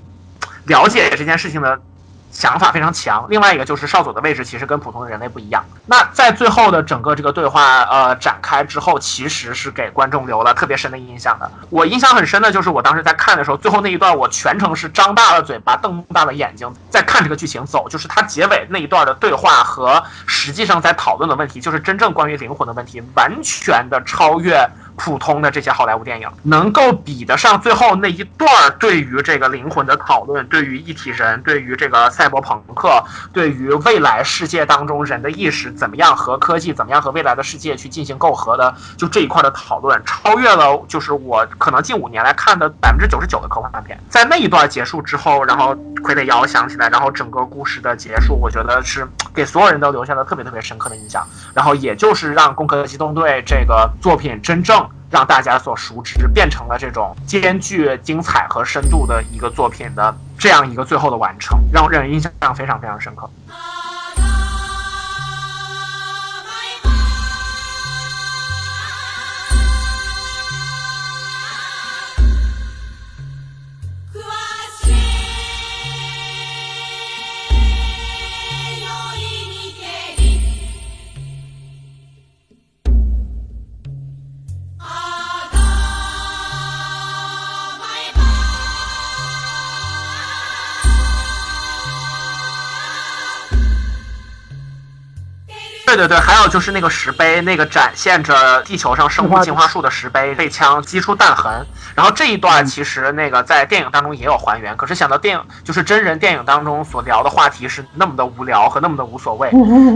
了解这件事情的。想法非常强，另外一个就是少佐的位置其实跟普通的人类不一样。那在最后的整个这个对话呃展开之后，其实是给观众留了特别深的印象的。我印象很深的就是我当时在看的时候，最后那一段我全程是张大了嘴巴、瞪大了眼睛在看这个剧情走，就是它结尾那一段的对话和实际上在讨论的问题，就是真正关于灵魂的问题，完全的超越。普通的这些好莱坞电影能够比得上最后那一段对于这个灵魂的讨论，对于一体人，对于这个赛赛博朋克，对于未来世界当中人的意识怎么样和科技怎么样和未来的世界去进行构合的，就这一块的讨论，超越了就是我可能近五年来看的百分之九十九的科幻大片。在那一段结束之后，然后傀儡摇响起来，然后整个故事的结束，我觉得是给所有人都留下了特别特别深刻的印象。然后也就是让《攻壳机动队》这个作品真正。让大家所熟知，变成了这种兼具精彩和深度的一个作品的这样一个最后的完成，让让人印象非常非常深刻。对对对，还有就是那个石碑，那个展现着地球上生物进化树的石碑被枪击出弹痕，然后这一段其实那个在电影当中也有还原，可是想到电影就是真人电影当中所聊的话题是那么的无聊和那么的无所谓，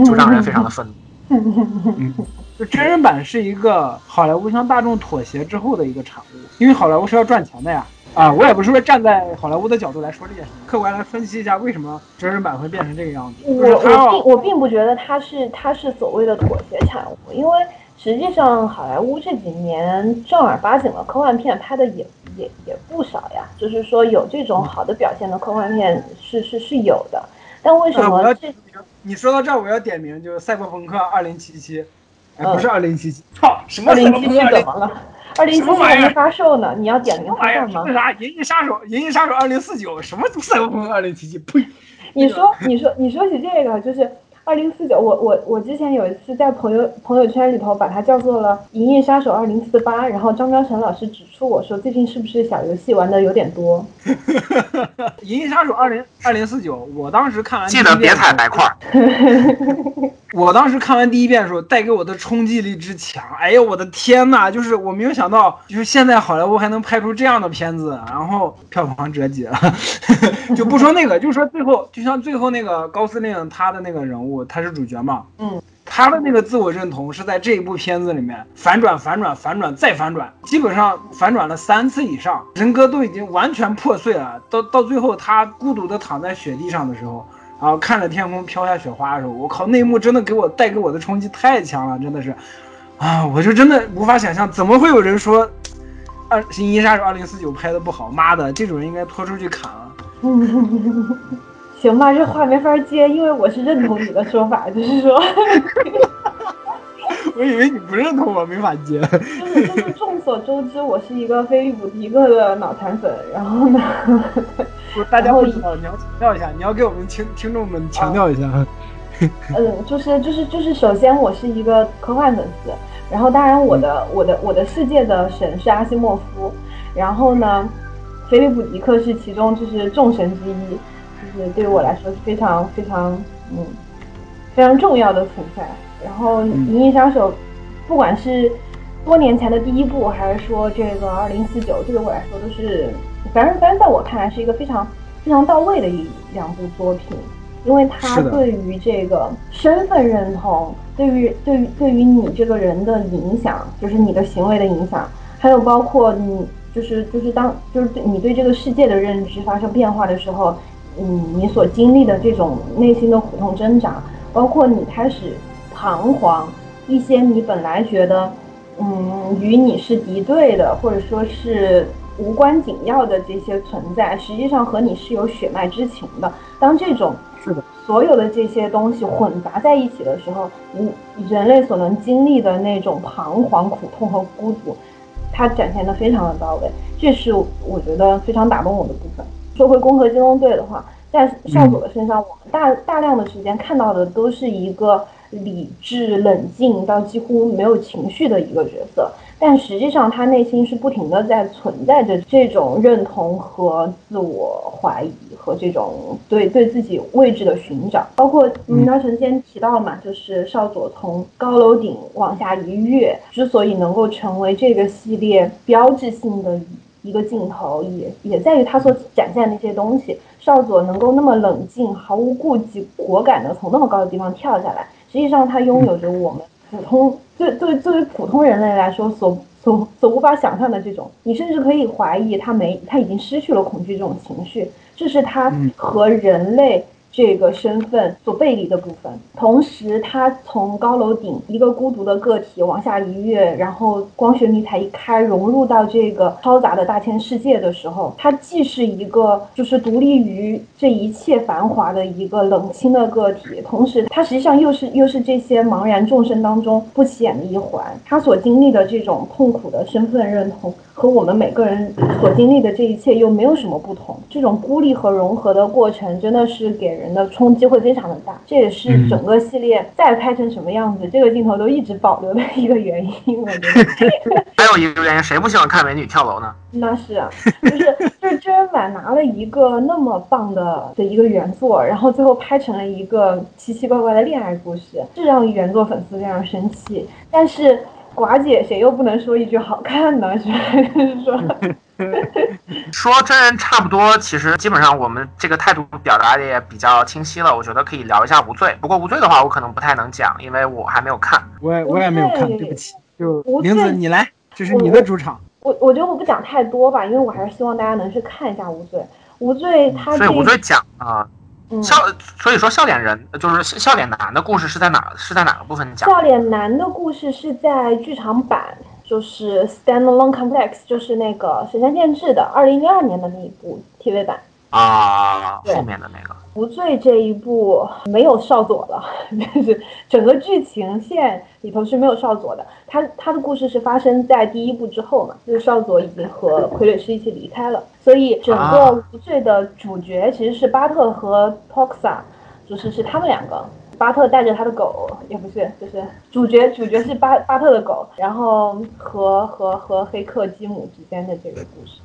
就让人非常的愤怒。(laughs) 就真人版是一个好莱坞向大众妥协之后的一个产物，因为好莱坞是要赚钱的呀。啊，我也不是说站在好莱坞的角度来说这件事，客观来分析一下为什么真人版会变成这个样子。我我并我并不觉得它是它是所谓的妥协产物，因为实际上好莱坞这几年正儿八经的科幻片拍的也也也不少呀，就是说有这种好的表现的科幻片是是是有的，但为什么这？你说到这儿，我要点名，就是《赛博朋克2077》，哎，不是2077，操，什么赛博朋克怎么了？二零七七还没发售呢，你要点名它干嘛？那啥，《银翼杀手》《银翼杀手二零四九》什么赛博朋克二零七七？呸！你说，(laughs) 你说，你说起这个，就是二零四九。我我我之前有一次在朋友朋友圈里头把它叫做了《银翼杀手二零四八》，然后张张晨老师指出我说最近是不是小游戏玩的有点多？(laughs) 银翼杀手二零二零四九，我当时看完记得别踩白块。(laughs) (laughs) 我当时看完第一遍的时候，带给我的冲击力之强，哎呦我的天呐！就是我没有想到，就是现在好莱坞还能拍出这样的片子，然后票房折戟了。就不说那个，就说最后，就像最后那个高司令他的那个人物，他是主角嘛，嗯，他的那个自我认同是在这一部片子里面反转、反转、反转再反转，基本上反转了三次以上，人格都已经完全破碎了。到到最后，他孤独的躺在雪地上的时候。然后看着天空飘下雪花的时候，我靠，那一幕真的给我带给我的冲击太强了，真的是，啊，我就真的无法想象，怎么会有人说，二《银翼杀手二零四九》拍的不好？妈的，这种人应该拖出去砍了。(laughs) 行吧，这话没法接，因为我是认同你的说法，就是说。(laughs) 我以为你不认同我，没法接。(laughs) 就是就是，众所周知，我是一个菲利普迪克的脑残粉。然后呢，大家不知道，你要强调一下，你要给我们听听众们强调一下。嗯，就是就是就是，首先我是一个科幻粉丝，然后当然我的我的我的世界的神是阿西莫夫，然后呢。菲利普·迪克是其中就是众神之一，就是对于我来说是非常非常嗯非常重要的存在。然后《银翼杀手》，不管是多年前的第一部，还是说这个二零四九，这对我来说都是，反正反正在我看来是一个非常非常到位的一两部作品，因为它对于这个身份认同，对于对于对于你这个人的影响，就是你的行为的影响，还有包括你就是就是当就是对你对这个世界的认知发生变化的时候，嗯，你所经历的这种内心的苦痛挣扎，包括你开始彷徨，一些你本来觉得，嗯，与你是敌对的，或者说是无关紧要的这些存在，实际上和你是有血脉之情的。当这种是的，所有的这些东西混杂在一起的时候，你人类所能经历的那种彷徨、苦痛和孤独，它展现的非常的到位，这是我觉得非常打动我的部分。说回《攻壳机动队》的话，在少佐的身上，我们大大量的时间看到的都是一个理智、冷静到几乎没有情绪的一个角色，但实际上他内心是不停的在存在着这种认同和自我怀疑和这种对对自己位置的寻找，包括嗯，那晨先提到了嘛，就是少佐从高楼顶往下一跃，之所以能够成为这个系列标志性的一个镜头，也也在于他所展现的那些东西。少佐能够那么冷静、毫无顾忌、果敢的从那么高的地方跳下来，实际上他拥有着我们普通对对作为普通人类来说所所所无法想象的这种，你甚至可以怀疑他没他已经失去了恐惧这种情绪，这是他和人类。这个身份所背离的部分，同时他从高楼顶一个孤独的个体往下一跃，然后光学迷彩一开，融入到这个嘈杂的大千世界的时候，他既是一个就是独立于这一切繁华的一个冷清的个体，同时他实际上又是又是这些茫然众生当中不起眼的一环。他所经历的这种痛苦的身份认同。和我们每个人所经历的这一切又没有什么不同，这种孤立和融合的过程真的是给的冲击会非常的大，这也是整个系列再拍成什么样子，这个镜头都一直保留的一个原因。我觉得 (laughs) 还有一个原因，谁不喜欢看美女跳楼呢？(laughs) 那是啊，就是就是真人版拿了一个那么棒的的一个原作，然后最后拍成了一个奇奇怪怪的恋爱故事，这让原作粉丝非常生气，但是。寡姐，谁又不能说一句好看呢？是 (laughs) 说，(laughs) 说真人差不多，其实基本上我们这个态度表达的也比较清晰了。我觉得可以聊一下无罪，不过无罪的话，我可能不太能讲，因为我还没有看。我也我也没有看，对不起。就玲子，你来，这是你的主场。我我觉得我不讲太多吧，因为我还是希望大家能去看一下无罪。无罪，他所以无罪讲啊。笑，所以说笑脸人就是笑脸男的故事是在哪？是在哪个部分讲？笑脸男的故事是在剧场版，就是 Standalone Complex，就是那个神山健治的二零零二年的那一部 TV 版啊，后面的那个。无罪这一部没有少佐了，(laughs) 就是整个剧情线里头是没有少佐的。他他的故事是发生在第一部之后嘛，就是少佐已经和傀儡师一起离开了，所以整个无罪的主角其实是巴特和 Toxa，就是是他们两个。巴特带着他的狗，也不是，就是主角主角是巴巴特的狗，然后和和和黑客吉姆之间的这个故事。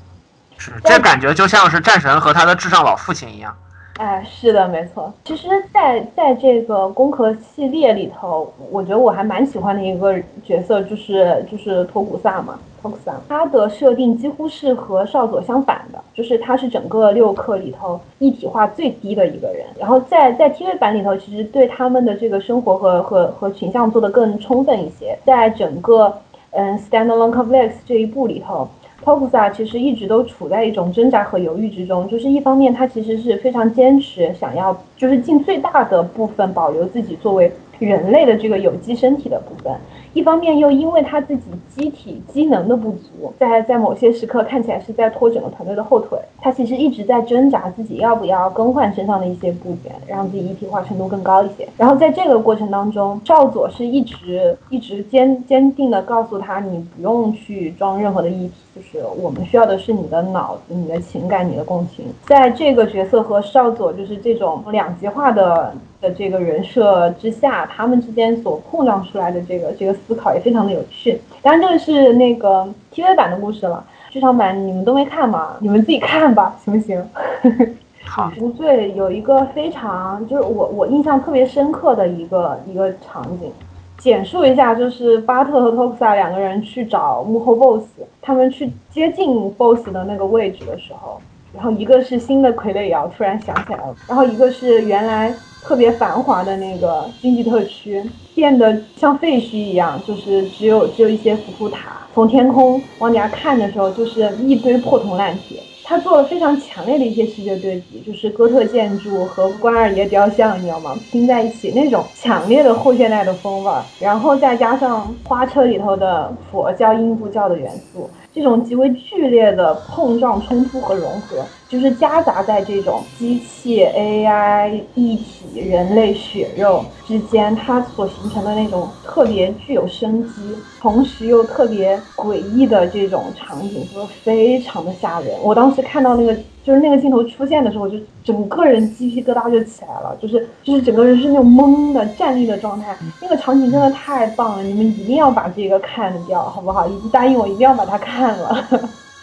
是，这感觉就像是战神和他的智障老父亲一样。哎，是的，没错。其实，在在这个攻壳系列里头，我觉得我还蛮喜欢的一个角色，就是就是托古萨嘛，托古萨。他的设定几乎是和少佐相反的，就是他是整个六课里头一体化最低的一个人。然后在在 TV 版里头，其实对他们的这个生活和和和群像做的更充分一些。在整个嗯 Standalone Complex 这一部里头。托普萨其实一直都处在一种挣扎和犹豫之中，就是一方面他其实是非常坚持想要，就是尽最大的部分保留自己作为人类的这个有机身体的部分。一方面又因为他自己机体机能的不足，在在某些时刻看起来是在拖整个团队的后腿。他其实一直在挣扎自己要不要更换身上的一些部件，让自己一体化程度更高一些。然后在这个过程当中，少佐是一直一直坚坚定的告诉他，你不用去装任何的一体，就是我们需要的是你的脑子、你的情感、你的共情。在这个角色和少佐就是这种两极化的。的这个人设之下，他们之间所碰撞出来的这个这个思考也非常的有趣。当然，这个是那个 TV 版的故事了。剧场版你们都没看吗？你们自己看吧，行不行？(laughs) 好，无罪有一个非常就是我我印象特别深刻的一个一个场景，简述一下，就是巴特和托克萨两个人去找幕后 BOSS，他们去接近 BOSS 的那个位置的时候，然后一个是新的傀儡窑，突然想起来了，然后一个是原来特别繁华的那个经济特区，变得像废墟一样，就是只有只有一些浮屠塔，从天空往底下看的时候，就是一堆破铜烂铁。他做了非常强烈的一些视觉对比，就是哥特建筑和关二爷雕像，你知道吗？拼在一起那种强烈的后现代的风味儿，然后再加上花车里头的佛教、印度教的元素，这种极为剧烈的碰撞、冲突和融合，就是夹杂在这种机器、AI、一体、人类、血肉之间，它所形成的那种特别具有生机，同时又特别诡异的这种场景，就非常的吓人。我当时看到那个就是那个镜头出现的时候，我就整个人鸡皮疙瘩就起来了，就是就是整个人是那种懵的站立的状态。那个场景真的太棒了，你们一定要把这个看掉，好不好？已经答应我一定要把它看了。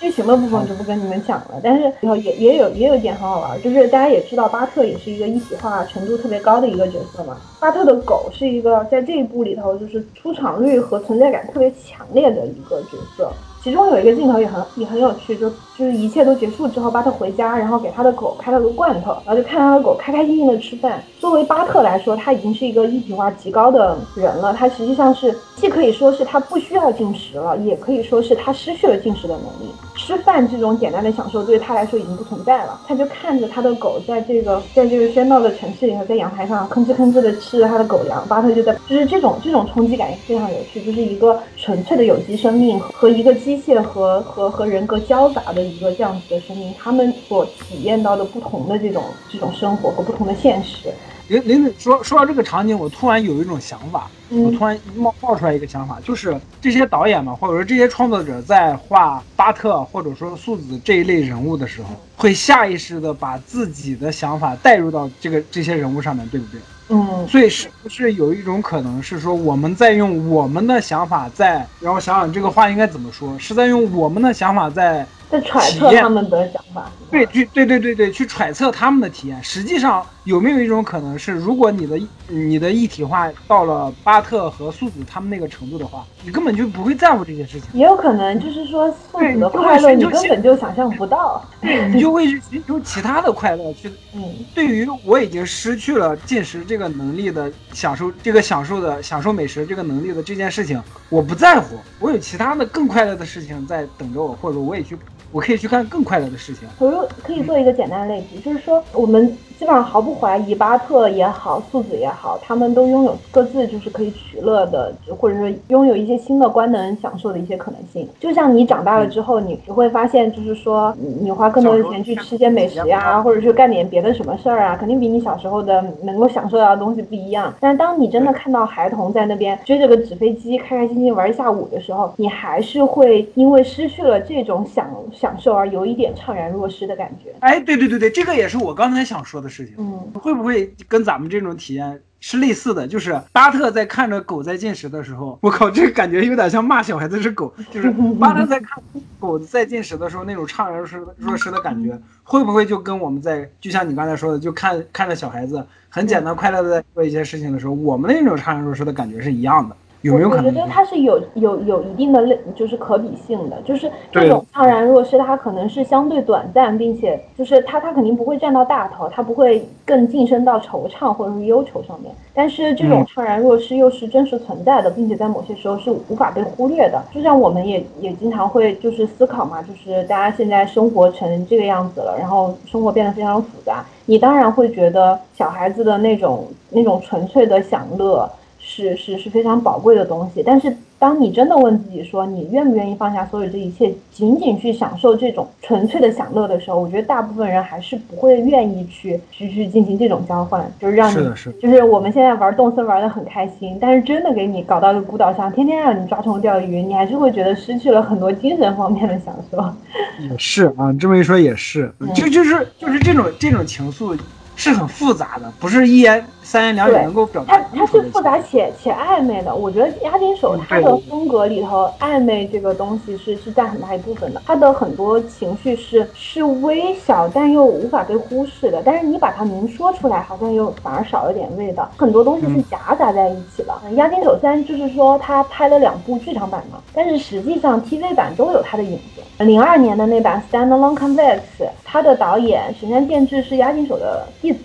剧情的部分就不跟你们讲了，但是然后也也有也有一点很好玩，就是大家也知道巴特也是一个一体化程度特别高的一个角色嘛。巴特的狗是一个在这一部里头就是出场率和存在感特别强烈的一个角色。其中有一个镜头也很也很有趣，就就是一切都结束之后，巴特回家，然后给他的狗开了个罐头，然后就看他的狗开开心心的吃饭。作为巴特来说，他已经是一个一体化极高的人了，他实际上是既可以说是他不需要进食了，也可以说是他失去了进食的能力。吃饭这种简单的享受对他来说已经不存在了，他就看着他的狗在这个在这个喧闹的城市里头，在阳台上吭哧吭哧的吃着他的狗粮，巴特就在，就是这种这种冲击感也非常有趣，就是一个纯粹的有机生命和一个机械和和和人格交杂的一个这样子的生命，他们所体验到的不同的这种这种生活和不同的现实。林林子说说到这个场景，我突然有一种想法，我嗯突然冒冒出来一个想法，就是这些导演嘛，或者说这些创作者在画巴特或者说素子这一类人物的时候，会下意识的把自己的想法带入到这个这些人物上面，对不对？嗯所以是不是有一种可能是说，我们在用我们的想法在，让我想想这个话应该怎么说，是在用我们的想法在在揣测他们的想法。对，去对对对对，去揣测他们的体验。实际上，有没有一种可能是，如果你的你的一体化到了巴特和素子他们那个程度的话，你根本就不会在乎这些事情，也有可能就是说素子的快乐，你根本就想象不到。(laughs) 你就会去寻求其他的快乐。去嗯对于我已经失去了进食这个能力的享受，这个享受的享受美食这个能力的这件事情，我不在乎，我有其他的更快乐的事情在等着我，或者我也去，我可以去干更快乐的事情。我又可以做一个简单的类比，就是说，我们基本上毫不怀疑，巴特也好，素子也好，他们都拥有各自就是可以取乐的，或者说拥有一些新的官能享受的一些可能性。就像你长大了之后，你你会发现，就是说，你你花更多的钱去吃些美食呀，或者去干点别的什么事儿啊，肯定比你小时候的能够享受到的东西不一样。但是当你真的看到孩童在那边追着个纸飞机，开开心心玩一下午的时候，你还是会因为失去了这种享享受而有一点怅然若失的感觉。哎，对对对对，这个也是我刚才想说的事情。嗯会不会跟咱们这种体验是类似的？就是巴特在看着狗在进食的时候，(laughs) 我靠，这感觉有点像骂小孩子是狗。就是 (laughs) 巴特在看狗在进食的时候那种怅然若失若失的感觉，会不会就跟我们在就像你刚才说的，就看看着小孩子很简单快乐的在做一些事情的时候，我们那种怅然若失的感觉是一样的？有没有可能我觉？得它是有有有一定的类，就是可比性的，就是这种怅然若失，它可能是相对短暂，并且就是它它肯定不会占到大头，它不会更晋升到惆怅或者是忧愁上面。但是这种嗯怅然若失又是真实存在的，并且在某些时候是无法被忽略的。就像我们也也经常会就是思考嘛，就是大家现在生活成这个样子了，然后生活变得非常复杂，你当然会觉得小孩子的那种那种纯粹的享乐。是是是非常宝贵的东西，但是当你真的问自己说你愿不愿意放下所有这一切，仅仅去享受这种纯粹的享乐的时候，我觉得大部分人还是不会愿意去去去进行这种交换，就是让你是的，是。就是我们现在玩动森玩的很开心，但是真的给你搞到一个孤岛上，天天让你抓虫钓鱼，你还是会觉得失去了很多精神方面的享受。(laughs) 也是啊，这么一说也是，嗯就就是就是这种这种情愫是很复杂的，不是一言三言两语能够表达它它是复杂且且暧昧的。我觉得押金手它的风格里头，暧昧这个东西是是占很大一部分的。它的很多情绪是是微小但又无法被忽视的，但是你把它明说出来，好像又反而少了点味道。很多东西是夹杂在一起的。嗯押金手虽然就是说他拍了两部剧场版嘛，但是实际上 TV 版都有他的影子。零二年的那版 Standalone Convex，它的导演神山健治是押金手的弟子。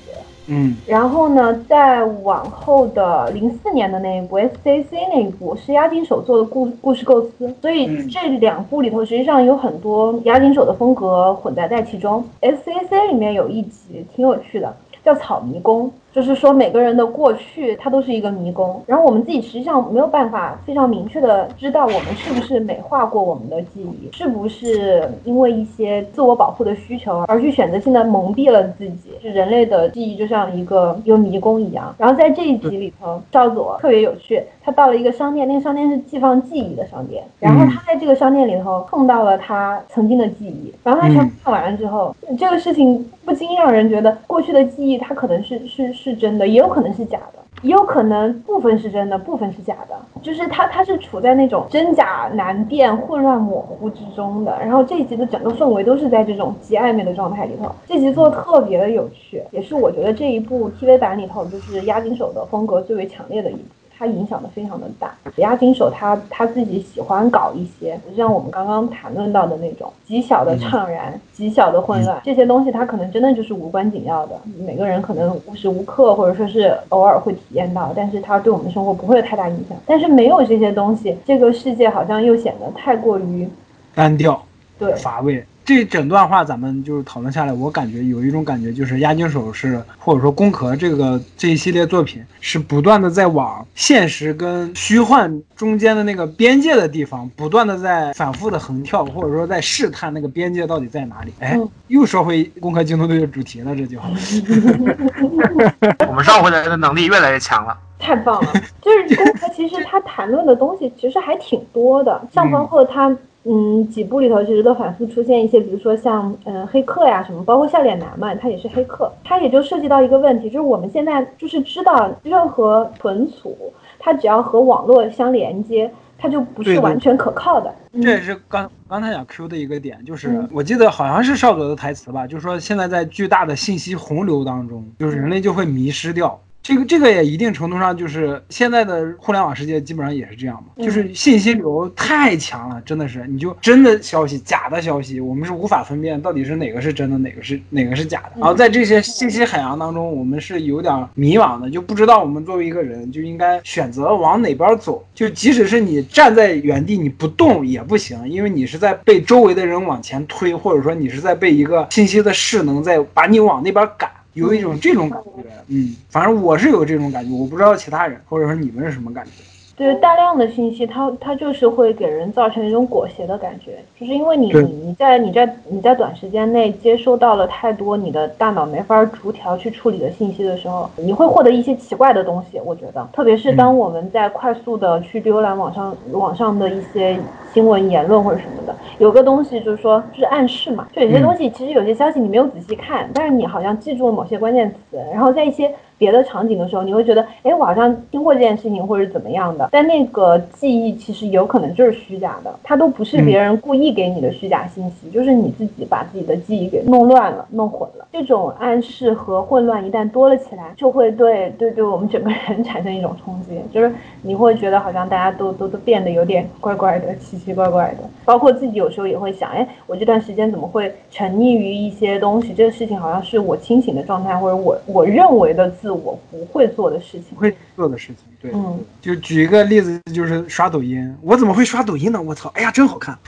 嗯然后呢，再往后的零四年的那一部 SCC 那一部是押井守做的故故事构思，所以嗯这两部里头实际上有很多押井守的风格混杂在其中。SCC 里面有一集挺有趣的，叫草迷宫。就是说每个人的过去，它都是一个迷宫，然后我们自己实际上没有办法非常明确的知道我们是不是美化过我们的记忆，是不是因为一些自我保护的需求而去选择性的蒙蔽了自己。是人类的记忆就像一个一个迷宫一样。然后在这一集里头，赵佐特别有趣，他到了一个商店，那个商店是寄放记忆的商店，然后他在这个商店里头碰到了他曾经的记忆，然后他全部看完了之后，这个事情不禁让人觉得过去的记忆它可能是是是真的，也有可能是假的。也有可能部分是真的，部分是假的，就是他他是处在那种真假难辨、混乱模糊之中的。然后这一集的整个氛围都是在这种极暧昧的状态里头，这集做的特别的有趣，也是我觉得这一部 TV 版里头就是押金手的风格最为强烈的一部。它影响的非常的大。押金手他他自己喜欢搞一些，就像我们刚刚谈论到的那种极小的怅然、极小的混乱，这些东西它可能真的就是无关紧要的，每个人可能无时无刻或者说是偶尔会体验到，但是它对我们的生活不会有太大影响。但是没有这些东西，这个世界好像又显得太过于单调对乏味。这整段话咱们就是讨论下来，我感觉有一种感觉，就是押金手是或者说宫壳这个这一系列作品是不断的在往现实跟虚幻中间的那个边界的地方，不断的在反复的横跳，或者说在试探那个边界到底在哪里。哎嗯，又说回攻壳机动队的主题了，这就 (laughs) 我们绕回来的能力越来越强了。(laughs) 太棒了！就是宫壳，其实他谈论的东西其实还挺多的，像包括他嗯几部里头其实都反复出现一些，比如说像嗯黑客呀什么，包括笑脸男嘛，他也是黑客，他也就涉及到一个问题，就是我们现在就是知道任何存储，它只要和网络相连接，它就不是完全可靠的。嗯这也是刚刚才想 Q 的一个点，就是嗯我记得好像是少佐的台词吧，就是说现在在巨大的信息洪流当中，就是人类就会迷失掉。这个这个也一定程度上就是现在的互联网世界基本上也是这样嘛，嗯就是信息流太强了，真的是你就真的消息、假的消息，我们是无法分辨到底是哪个是真的，哪个是哪个是假的。然后在这些信息海洋当中，我们是有点迷茫的，就不知道我们作为一个人就应该选择往哪边走。就即使是你站在原地你不动也不行，因为你是在被周围的人往前推，或者说你是在被一个信息的势能在把你往那边赶。有一种这种感觉，嗯，反正我是有这种感觉，我不知道其他人或者说你们是什么感觉。对大量的信息，它它就是会给人造成一种裹挟的感觉，就是因为你你你在你在你在短时间内接收到了太多你的大脑没法逐条去处理的信息的时候，你会获得一些奇怪的东西。我觉得，特别是当我们在快速的去浏览网上网上的一些新闻言论或者什么的，有个东西就是说就是暗示嘛，就有些东西其实有些消息你没有仔细看，但是你好像记住了某些关键词，然后在一些别的场景的时候，你会觉得，哎，我好像听过这件事情，或者怎么样的。但那个记忆其实有可能就是虚假的，它都不是别人故意给你的虚假信息，就是你自己把自己的记忆给弄乱了、弄混了。这种暗示和混乱一旦多了起来，就会对对对我们整个人 (laughs) 产生一种冲击，就是你会觉得好像大家都都都变得有点怪怪的、奇奇怪怪的。包括自己有时候也会想，哎，我这段时间怎么会沉溺于一些东西？这个事情好像是我清醒的状态，或者我我认为的自我不会做的事情不。会做的事情，对，嗯，就举一个例子，就是刷抖音，我怎么会刷抖音呢？我操，哎呀，真好看。(laughs)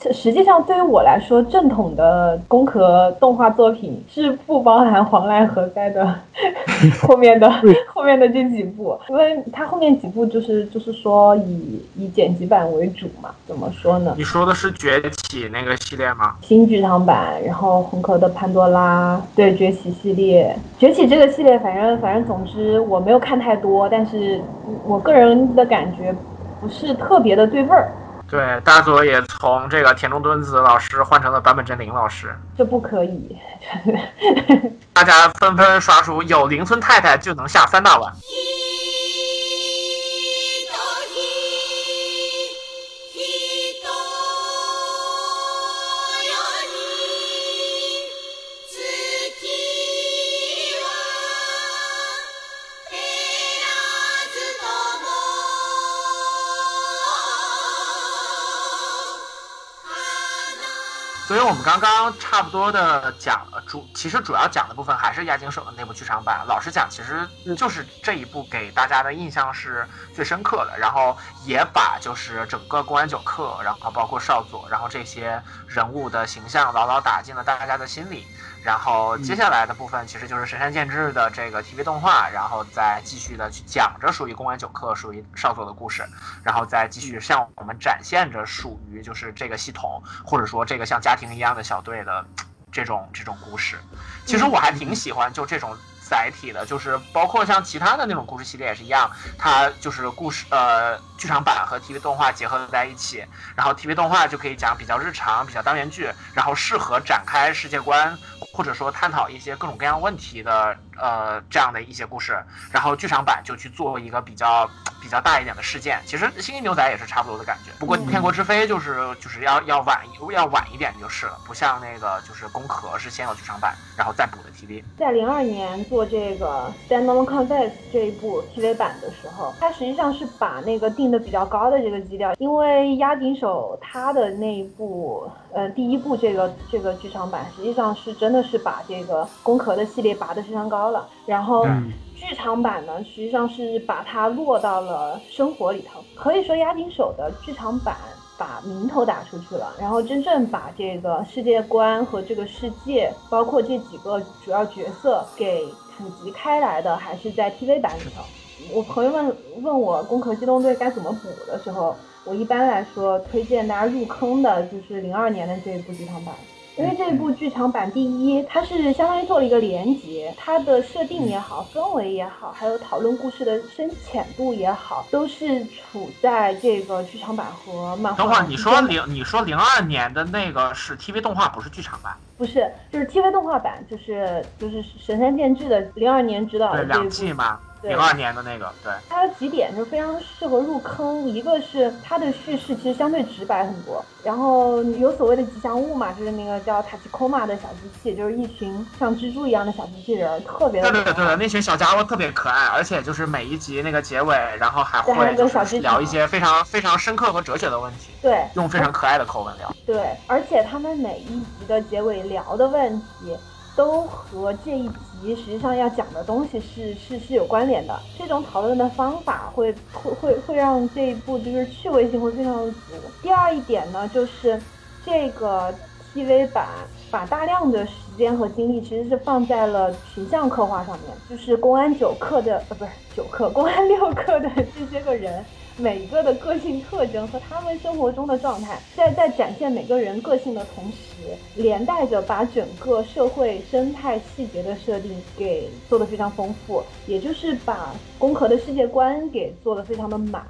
实实际上，对于我来说，正统的工壳动画作品是不包含黄濑和哉的 (laughs) 后面的 (laughs) 后面的这几部，因为它后面几部就是就是说以以剪辑版为主嘛。怎么说呢？你说的是崛起那个系列吗？新剧场版，然后红壳的潘多拉，对崛起系列，崛起这个系列，反正反正总之我没有看太多，但是我个人的感觉不是特别的对味儿。对，大佐也从这个田中敦子老师换成了坂本真绫老师，这不可以。(laughs) 大家纷纷刷出有邻村太太就能下三大碗。我们刚刚差不多的讲了主，其实主要讲的部分还是亚井守的那部剧场版。老实讲，其实就是这一部给大家的印象是最深刻的，然后也把就是整个公安九课，然后包括少佐，然后这些人物的形象牢牢打进了大家的心里。然后接下来的部分其实就是神山健治的这个 TV 动画，然后再继续的去讲着属于公安九课、属于少佐的故事，然后再继续向我们展现着属于就是这个系统或者说这个像家庭一样的小队的这种这种故事。其实我还挺喜欢就这种载体的，就是包括像其他的那种故事系列也是一样，它就是故事呃剧场版和 TV 动画结合在一起，然后 TV 动画就可以讲比较日常、比较单元剧，然后适合展开世界观。或者说探讨一些各种各样问题的，呃，这样的一些故事，然后剧场版就去做一个比较比较大一点的事件。其实《星际牛仔》也是差不多的感觉，不过《天国之飞》就是就是要要晚要晚一点就是了，不像那个就是《攻壳》是先有剧场版，然后再补的 TV。在零二年做这个《Standalone Confess》这一部 TV 版的时候，它实际上是把那个定的比较高的这个基调，因为押井守他的那一部，呃，第一部这个这个剧场版实际上是真的。是把这个攻壳的系列拔得非常高了，然后剧场版呢，实际上是把它落到了生活里头。可以说，押井守的剧场版把名头打出去了，然后真正把这个世界观和这个世界，包括这几个主要角色给普及开来的，还是在 TV 版里头。我朋友们问我《攻壳机动队》该怎么补的时候，我一般来说推荐大家入坑的就是零二年的这一部剧场版。因为这部剧场版，第一，它是相当于做了一个连接，它的设定也好，氛围也好，还有讨论故事的深浅度也好，都是处在这个剧场版和漫画。等会儿你说零，你说零二年的那个是 TV 动画，不是剧场版？不是，就是 TV 动画版，就是就是神山健治的零二年指导的两季吗？零二年的那个，对，它有几点就非常适合入坑。一个是它的叙事其实相对直白很多，然后有所谓的吉祥物嘛，就是那个叫塔奇科玛的小机器，就是一群像蜘蛛一样的小机器人，特别对对对对，那群小家伙特别可爱，而且就是每一集那个结尾，然后还会就是聊一些非常非常深刻和哲学的问题，对，用非常可爱的口吻聊，对，而且他们每一集的结尾聊的问题。都和这一集实际上要讲的东西是是是有关联的。这种讨论的方法会会会会让这一部就是趣味性会非常的足。第二一点呢，就是这个 TV 版把大量的时间和精力其实是放在了群像刻画上面，就是公安九课的呃不是九课，公安六课的这些个人。每一个的个性特征和他们生活中的状态，在在展现每个人个性的同时，连带着把整个社会生态细节的设定给做得非常丰富，也就是把攻壳的世界观给做得非常的满。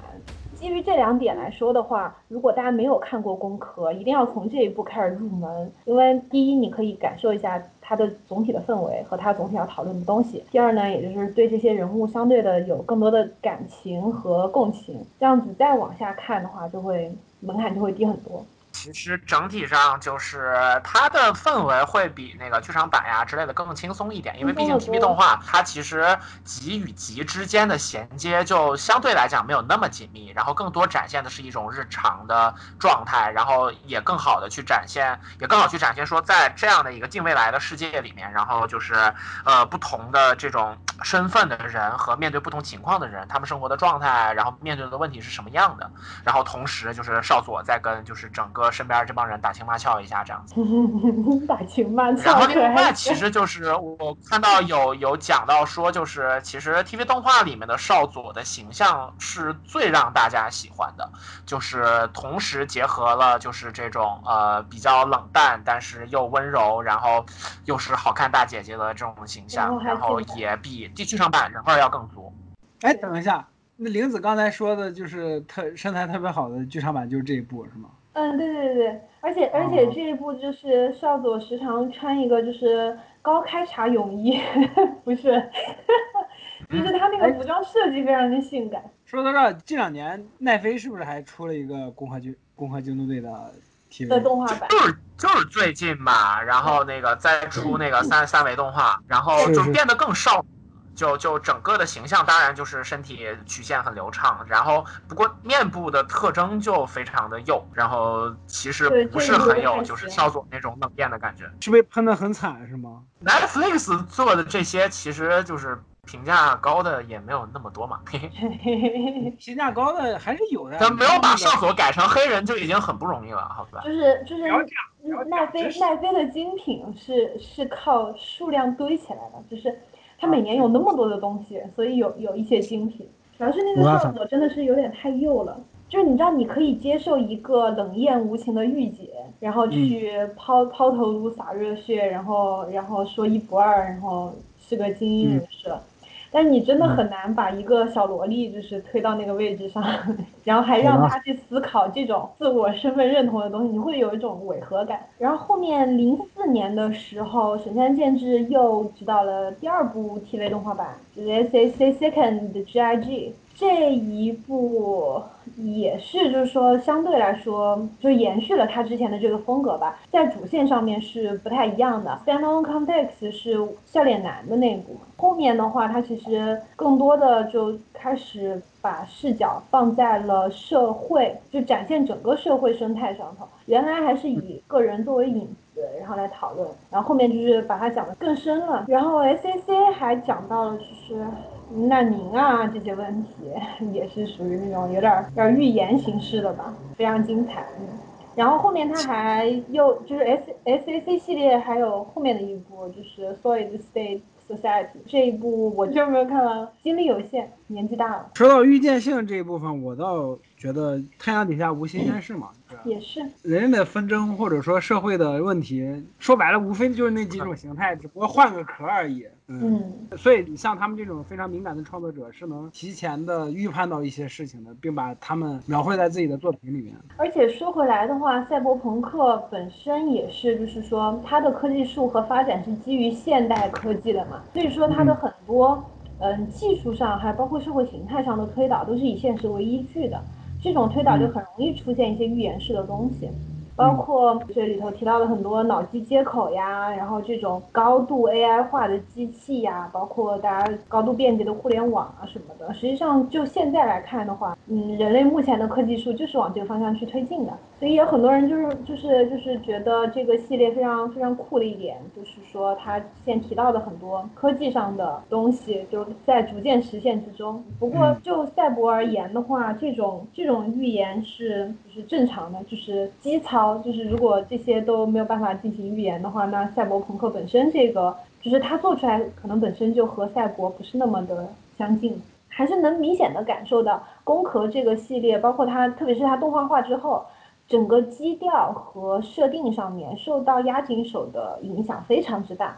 基于这两点来说的话，如果大家没有看过《攻壳》，一定要从这一步开始入门。因为第一，你可以感受一下它的总体的氛围和它总体要讨论的东西；第二呢，也就是对这些人物相对的有更多的感情和共情。这样子再往下看的话，就会门槛就会低很多。其实整体上就是它的氛围会比那个剧场版呀之类的更轻松一点，因为毕竟 TV 动画它其实集与集之间的衔接就相对来讲没有那么紧密，然后更多展现的是一种日常的状态，然后也更好的去展现，也更好去展现说在这样的一个近未来的世界里面，然后就是呃不同的这种身份的人和面对不同情况的人，他们生活的状态，然后面对的问题是什么样的，然后同时就是少佐在跟就是整个。身边这帮人打情骂俏一下，这样子。(laughs) 打情骂俏。然后另外，其实就是我看到有有讲到说，就是其实 TV 动画里面的少佐的形象是最让大家喜欢的，就是同时结合了就是这种呃比较冷淡，但是又温柔，然后又是好看大姐姐的这种形象，然后也比剧场版人味要更足。哎，等一下。那玲子刚才说的就是特身材特别好的剧场版，就是这一部是吗？嗯，对对对对，而且而且这一部就是少佐时常穿一个就是高开叉泳衣，(laughs) 不是，(laughs) 就是他那个服装设计非常的性感。说到这儿，这两年奈飞是不是还出了一个《攻壳机攻壳机动队》的 TV 的动画版？就是就是最近吧，然后那个再出那个三三维动画，然后就变得更少。就就整个的形象，当然就是身体曲线很流畅，然后不过面部的特征就非常的幼，然后其实不是很有就是少佐那种冷艳的感觉，是被喷的很惨是吗？(laughs) Netflix 做的这些其实就是评价高的也没有那么多嘛，(laughs) 评价高的还是有的，但没有把少佐改成黑人就已经很不容易了，好吧？就是就是奈飞奈飞的精品是是靠数量堆起来的，就是。他每年有那么多的东西，所以有有一些精品。主要是那个效果真的是有点太幼了，就是你知道，你可以接受一个冷艳无情的御姐，然后去抛抛头颅洒热血，然后然后说一不二，然后是个精英人设。但你真的很难把一个小萝莉就是推到那个位置上，(laughs) 然后还让她去思考这种自我身份认同的东西，你会有一种违和感。然后后面零四年的时候，神山健治又指导了第二部 TV 动画版，就是 S C Second 的 G I G。这一部也是，就是说相对来说，就延续了他之前的这个风格吧，在主线上面是不太一样的。Stand on Context 是笑脸男的那一部，后面的话，他其实更多的就开始把视角放在了社会，就展现整个社会生态上头。原来还是以个人作为引子，然后来讨论，然后后面就是把它讲得更深了。然后 S A C 还讲到了就是。难民啊，这些问题 (laughs) 也是属于那种有点有点预言形式的吧，非常精彩。然后后面他还又就是 S S A C 系列还有后面的一部就是 Solid State Society 这一部我就没有看完，精力有限，年纪大了。说到预见性这一部分，我倒觉得太阳底下无新鲜事嘛。也是，人类的纷争或者说社会的问题，说白了无非就是那几种形态，只不过换个壳而已。嗯，所以像他们这种非常敏感的创作者，是能提前的预判到一些事情的，并把他们描绘在自己的作品里面。而且说回来的话，赛博朋克本身也是，就是说它的科技树和发展是基于现代科技的嘛，所以说它的很多嗯技术上，还包括社会形态上的推导，都是以现实为依据的。这种推导就很容易出现一些预言式的东西。包括这里头提到了很多脑机接口呀，然后这种高度 AI 化的机器呀，包括大家高度便捷的互联网啊什么的。实际上，就现在来看的话，嗯，人类目前的科技树就是往这个方向去推进的。所以有很多人就是就是就是觉得这个系列非常非常酷的一点，就是说它现提到的很多科技上的东西就在逐渐实现之中。不过就赛博而言的话，这种这种预言是就是正常的，就是基就是如果这些都没有办法进行预言的话，那赛博朋克本身这个，就是它做出来可能本身就和赛博不是那么的相近，还是能明显的感受到攻壳这个系列，包括它，特别是它动画化之后，整个基调和设定上面受到押井守的影响非常之大，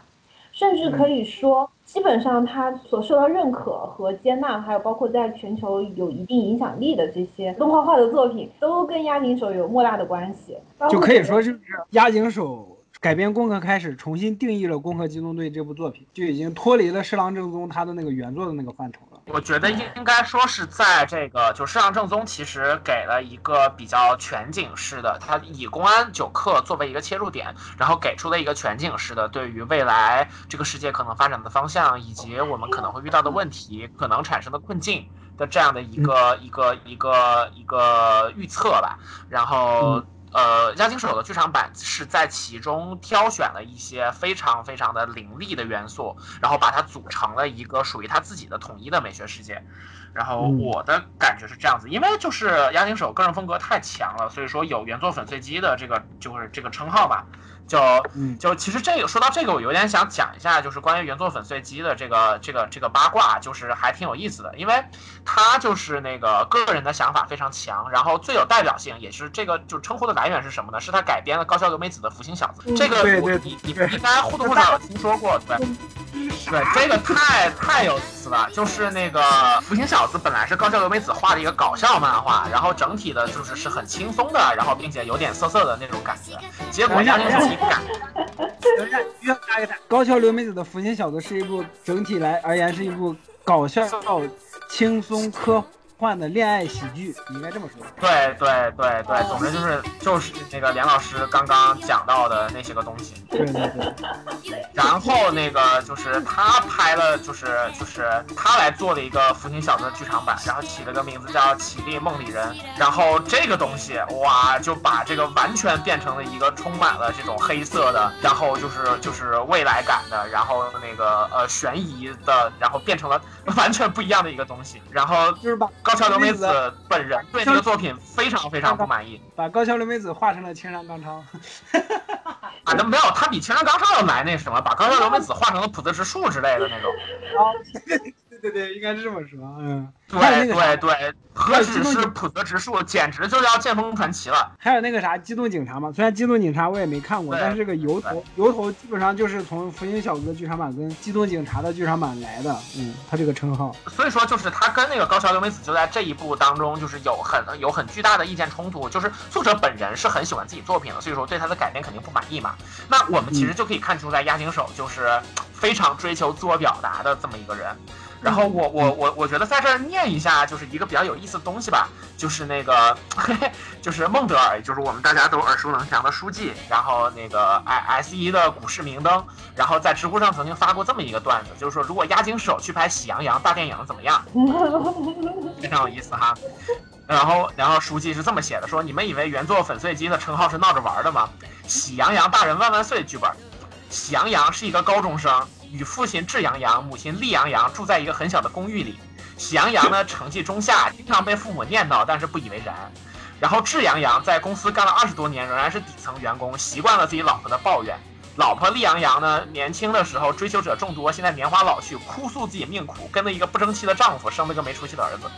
甚至可以说。基本上，他所受到认可和接纳，还有包括在全球有一定影响力的这些动画化的作品，都跟押井守有莫大的关系。就可以说，就是押井守。改编《攻壳》开始重新定义了《攻壳机动队》这部作品，就已经脱离了侍郎正宗他的那个原作的那个范畴了。我觉得应应该说是在这个，就侍郎正宗其实给了一个比较全景式的，它以公安九课作为一个切入点，然后给出了一个全景式的对于未来这个世界可能发展的方向，以及我们可能会遇到的问题、可能产生的困境的这样的一个一个一个一个预测吧，然后。呃，押井守的剧场版是在其中挑选了一些非常非常的凌厉的元素，然后把它组成了一个属于他自己的统一的美学世界。然后我的感觉是这样子，因为就是押井守个人风格太强了，所以说有原作粉碎机的这个就是这个称号吧。就就其实这个说到这个，我有点想讲一下，就是关于原作粉碎机的这个这个这个八卦，就是还挺有意思的，因为他就是那个个人的想法非常强，然后最有代表性也是这个就称呼的来源是什么呢？是他改编了高桥留美子的《福星小子》，这个对对，你你你应该或多或少有听说过，对。对，这个太太有意思了。就是那个《福星小子》本来是高桥留美子画的一个搞笑漫画，然后整体的就是是很轻松的，然后并且有点涩涩的那种感觉。结果押井守等一下，约加一个高桥留美子的《福星小子》是一部整体来而言是一部搞笑、轻松、科幻的恋爱喜剧，你应该这么说。对对对对，总之就是就是那个连老师刚刚讲到的那些个东西。对对对，(laughs) 然后那个就是他拍了，就是就是他来做的一个《福星小子》的剧场版，然后起了个名字叫《绮丽梦里人》。然后这个东西哇，就把这个完全变成了一个充满了这种黑色的，然后就是就是未来感的，然后那个呃悬疑的，然后变成了完全不一样的一个东西。然后就是把高桥留美子本人对这个作品非常非常不满意。把高桥留美子画成了青山刚昌。啊，那没有，他比青山刚昌要难那什么，把高桥留美子画成了普泽直树之类的那种。(laughs) 哦，对对对，应该是这么说，嗯。对对对，何止是普泽直树，简直就要剑锋传奇了。还有那个啥，机动警察嘛，虽然机动警察我也没看过，但是这个由头由头基本上就是从福音小子的剧场版跟机动警察的剧场版来的，嗯，他这个称号。所以说，就是他跟那个高桥留美子就在这一部当中，就是有很有很巨大的意见冲突。就是作者本人是很喜欢自己作品的，所以说对他的改编肯定不满意嘛。那我们其实就可以看出，在押井守就是非常追求自我表达的这么一个人。然后我我我我觉得在这儿念一下，就是一个比较有意思的东西吧，就是那个，就是孟德尔，就是我们大家都耳熟能详的书记，然后那个 I S 一的股市明灯，然后在知乎上曾经发过这么一个段子，就是说如果押井守去拍《喜羊羊》大电影怎么样？(laughs) 非常有意思哈。然后然后书记是这么写的，说你们以为原作粉碎机的称号是闹着玩的吗？《喜羊羊大人万万岁》剧本，喜羊羊是一个高中生。与父亲智阳阳、母亲厉阳阳住在一个很小的公寓里。喜羊羊呢，成绩中下，经常被父母念叨，但是不以为然。然后智阳阳在公司干了二十多年，仍然是底层员工，习惯了自己老婆的抱怨。老婆厉阳阳呢，年轻的时候追求者众多，现在年华老去，哭诉自己命苦，跟了一个不争气的丈夫，生了个没出息的儿子。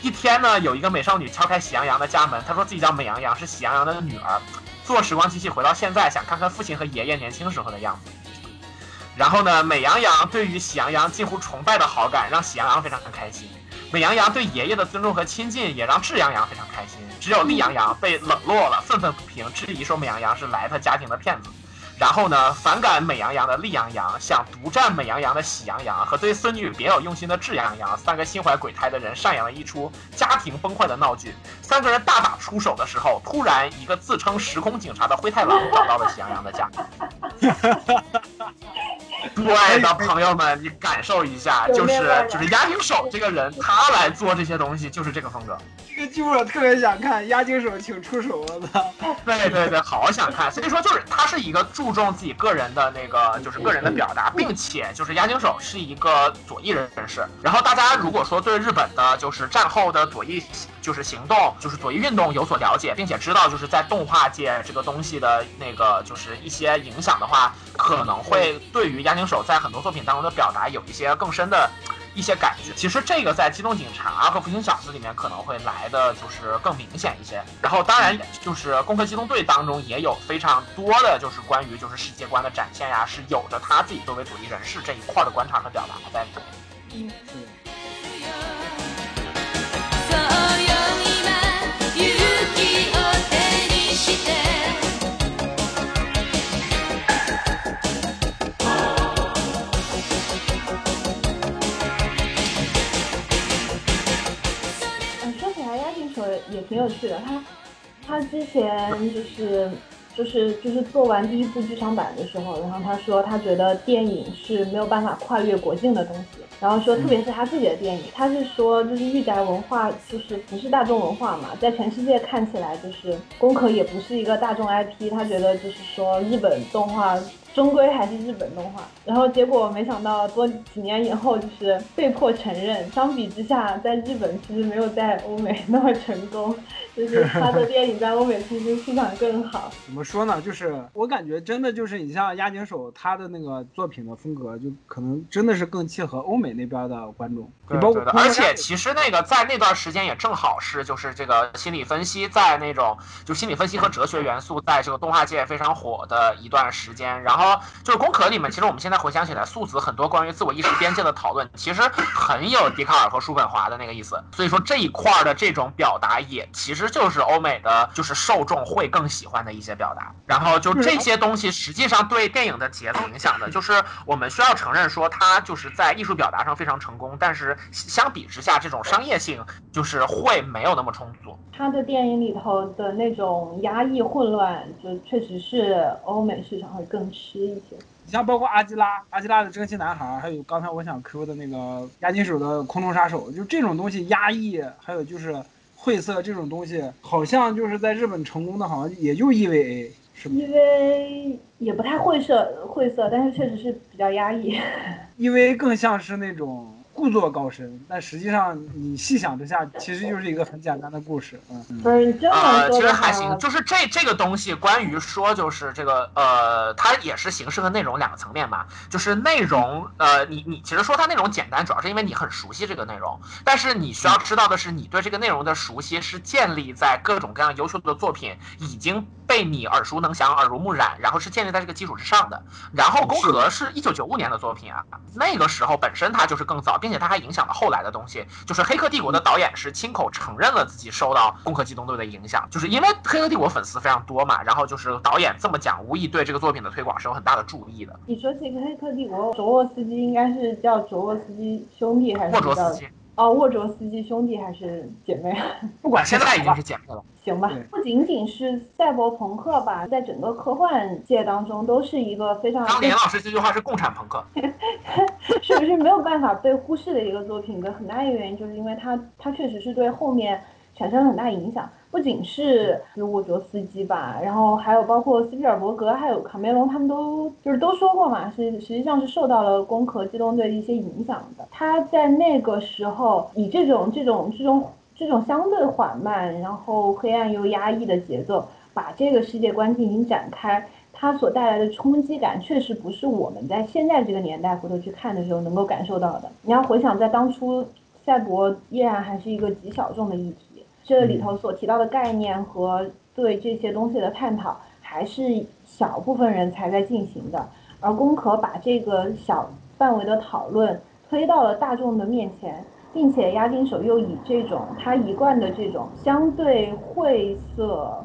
一天呢，有一个美少女敲开喜羊羊的家门，她说自己叫美羊羊，是喜羊羊的女儿，坐时光机器回到现在，想看看父亲和爷爷年轻时候的样子。然后呢，美羊羊对于喜羊羊近乎崇拜的好感，让喜羊羊非常的开心。美羊羊对爷爷的尊重和亲近，也让智羊羊非常开心。只有利羊羊被冷落了，愤愤不平，质疑说美羊羊是来他家庭的骗子。然后呢，反感美羊羊的厉羊羊，想独占美羊羊的喜羊羊，和对孙女别有用心的智羊羊，三个心怀鬼胎的人上演了一出家庭崩坏的闹剧。三个人大打出手的时候，突然一个自称时空警察的灰太狼找到了喜羊羊的家。(laughs) 对的，朋友们，你感受一下，就是就是押井守这个人，他来做这些东西就是这个风格。这个剧我特别想看，押井守请出手，我操！对对对，好想看。所以说，就是他是一个注重自己个人的那个，就是个人的表达，并且就是押井守是一个左翼人士。然后大家如果说对日本的就是战后的左翼就是行动，就是左翼运动有所了解，并且知道就是在动画界这个东西的那个就是一些影响的话，可能会对于押井守在很多作品当中的表达有一些更深的。一些感觉，其实这个在《机动警察》和《福星小子》里面可能会来的就是更明显一些。然后，当然就是《攻壳机动队》当中也有非常多的就是关于就是世界观的展现呀，是有着他自己作为主义人士这一块的观察和表达在里面。挺有趣的，他他之前就是就是就是做完第一部剧场版的时候，然后他说他觉得电影是没有办法跨越国境的东西，然后说特别是他自己的电影，他是说就是御宅文化就是不是大众文化嘛，在全世界看起来就是宫壳也不是一个大众 IP，他觉得就是说日本动画。终归还是日本动画，然后结果没想到多几年以后，就是被迫承认，相比之下，在日本其实没有在欧美那么成功。就是他的电影在欧美其实市场更好。怎么说呢？就是我感觉真的就是你像押井守他的那个作品的风格，就可能真的是更契合欧美那边的观众。对包括对对，而且其实那个在那段时间也正好是就是这个心理分析在那种就心理分析和哲学元素在这个动画界非常火的一段时间。然后就是《工壳》里面，其实我们现在回想起来，素子很多关于自我意识边界的讨论，其实很有笛卡尔和叔本华的那个意思。所以说这一块儿的这种表达，也其实就是欧美的就是受众会更喜欢的一些表达。然后就这些东西，实际上对电影的节奏影响的，就是我们需要承认说，它就是在艺术表达上非常成功，但是相比之下，这种商业性就是会没有那么充足。他的电影里头的那种压抑混乱，就确实是欧美市场会更吃一些。你像包括阿基拉、阿基拉的真心男孩，还有刚才我想 Q 的那个押金手的空中杀手，就这种东西压抑，还有就是晦涩这种东西，好像就是在日本成功的，好像也就 EVA 是吧因为也不太晦涩晦涩，但是确实是比较压抑。(laughs) EVA 更像是那种故作高深，但实际上你细想之下，其实就是一个很简单的故事。嗯嗯。不是你这么呃，其实还行，就是这这个东西，关于说就是这个呃，它也是形式和内容两个层面吧。就是内容，呃，你你其实说它内容简单，主要是因为你很熟悉这个内容，但是你需要知道的是，你对这个内容的熟悉是建立在各种各样优秀的作品已经被你耳熟能详、耳濡目染，然后是建立在这个基础之上的。然后《宫壳》是一九九五年的作品啊，那个时候本身它就是更早，并且它还影响了后来的东西。就是《黑客帝国》的导演是亲口承认了自己受到《攻壳机动队》的影响，就是因为《黑客帝国》粉丝非常多嘛，然后就是导演这么讲，无疑对这个作品的推广是有很大的助力的。你说这个《黑客帝国》，卓沃斯基应该是叫卓沃斯基兄弟还是叫沃卓斯基哦沃卓斯基兄弟还是姐妹？(laughs) 不管现在已经是姐妹了。行吧，不仅仅是赛博朋克吧，在整个科幻界当中都是一个非常当年老师这句话是共产朋克，(laughs) 是不是没有办法被忽视的一个作品的很大一个原因，就是因为它它确实是对后面产生了很大影响，不仅是就沃卓斯基吧，然后还有包括斯皮尔伯格，还有卡梅隆，他们都就是都说过嘛，是实际上是受到了《攻壳机动队》的一些影响的。他在那个时候以这种这种这种这种相对缓慢，然后黑暗又压抑的节奏，把这个世界观进行展开。它所带来的冲击感，确实不是我们在现在这个年代回头去看的时候能够感受到的。你要回想，在当初，赛博依然还是一个极小众的议题，这里头所提到的概念和对这些东西的探讨，还是小部分人才在进行的。而攻壳把这个小范围的讨论推到了大众的面前，并且押金手又以这种他一贯的这种相对晦涩。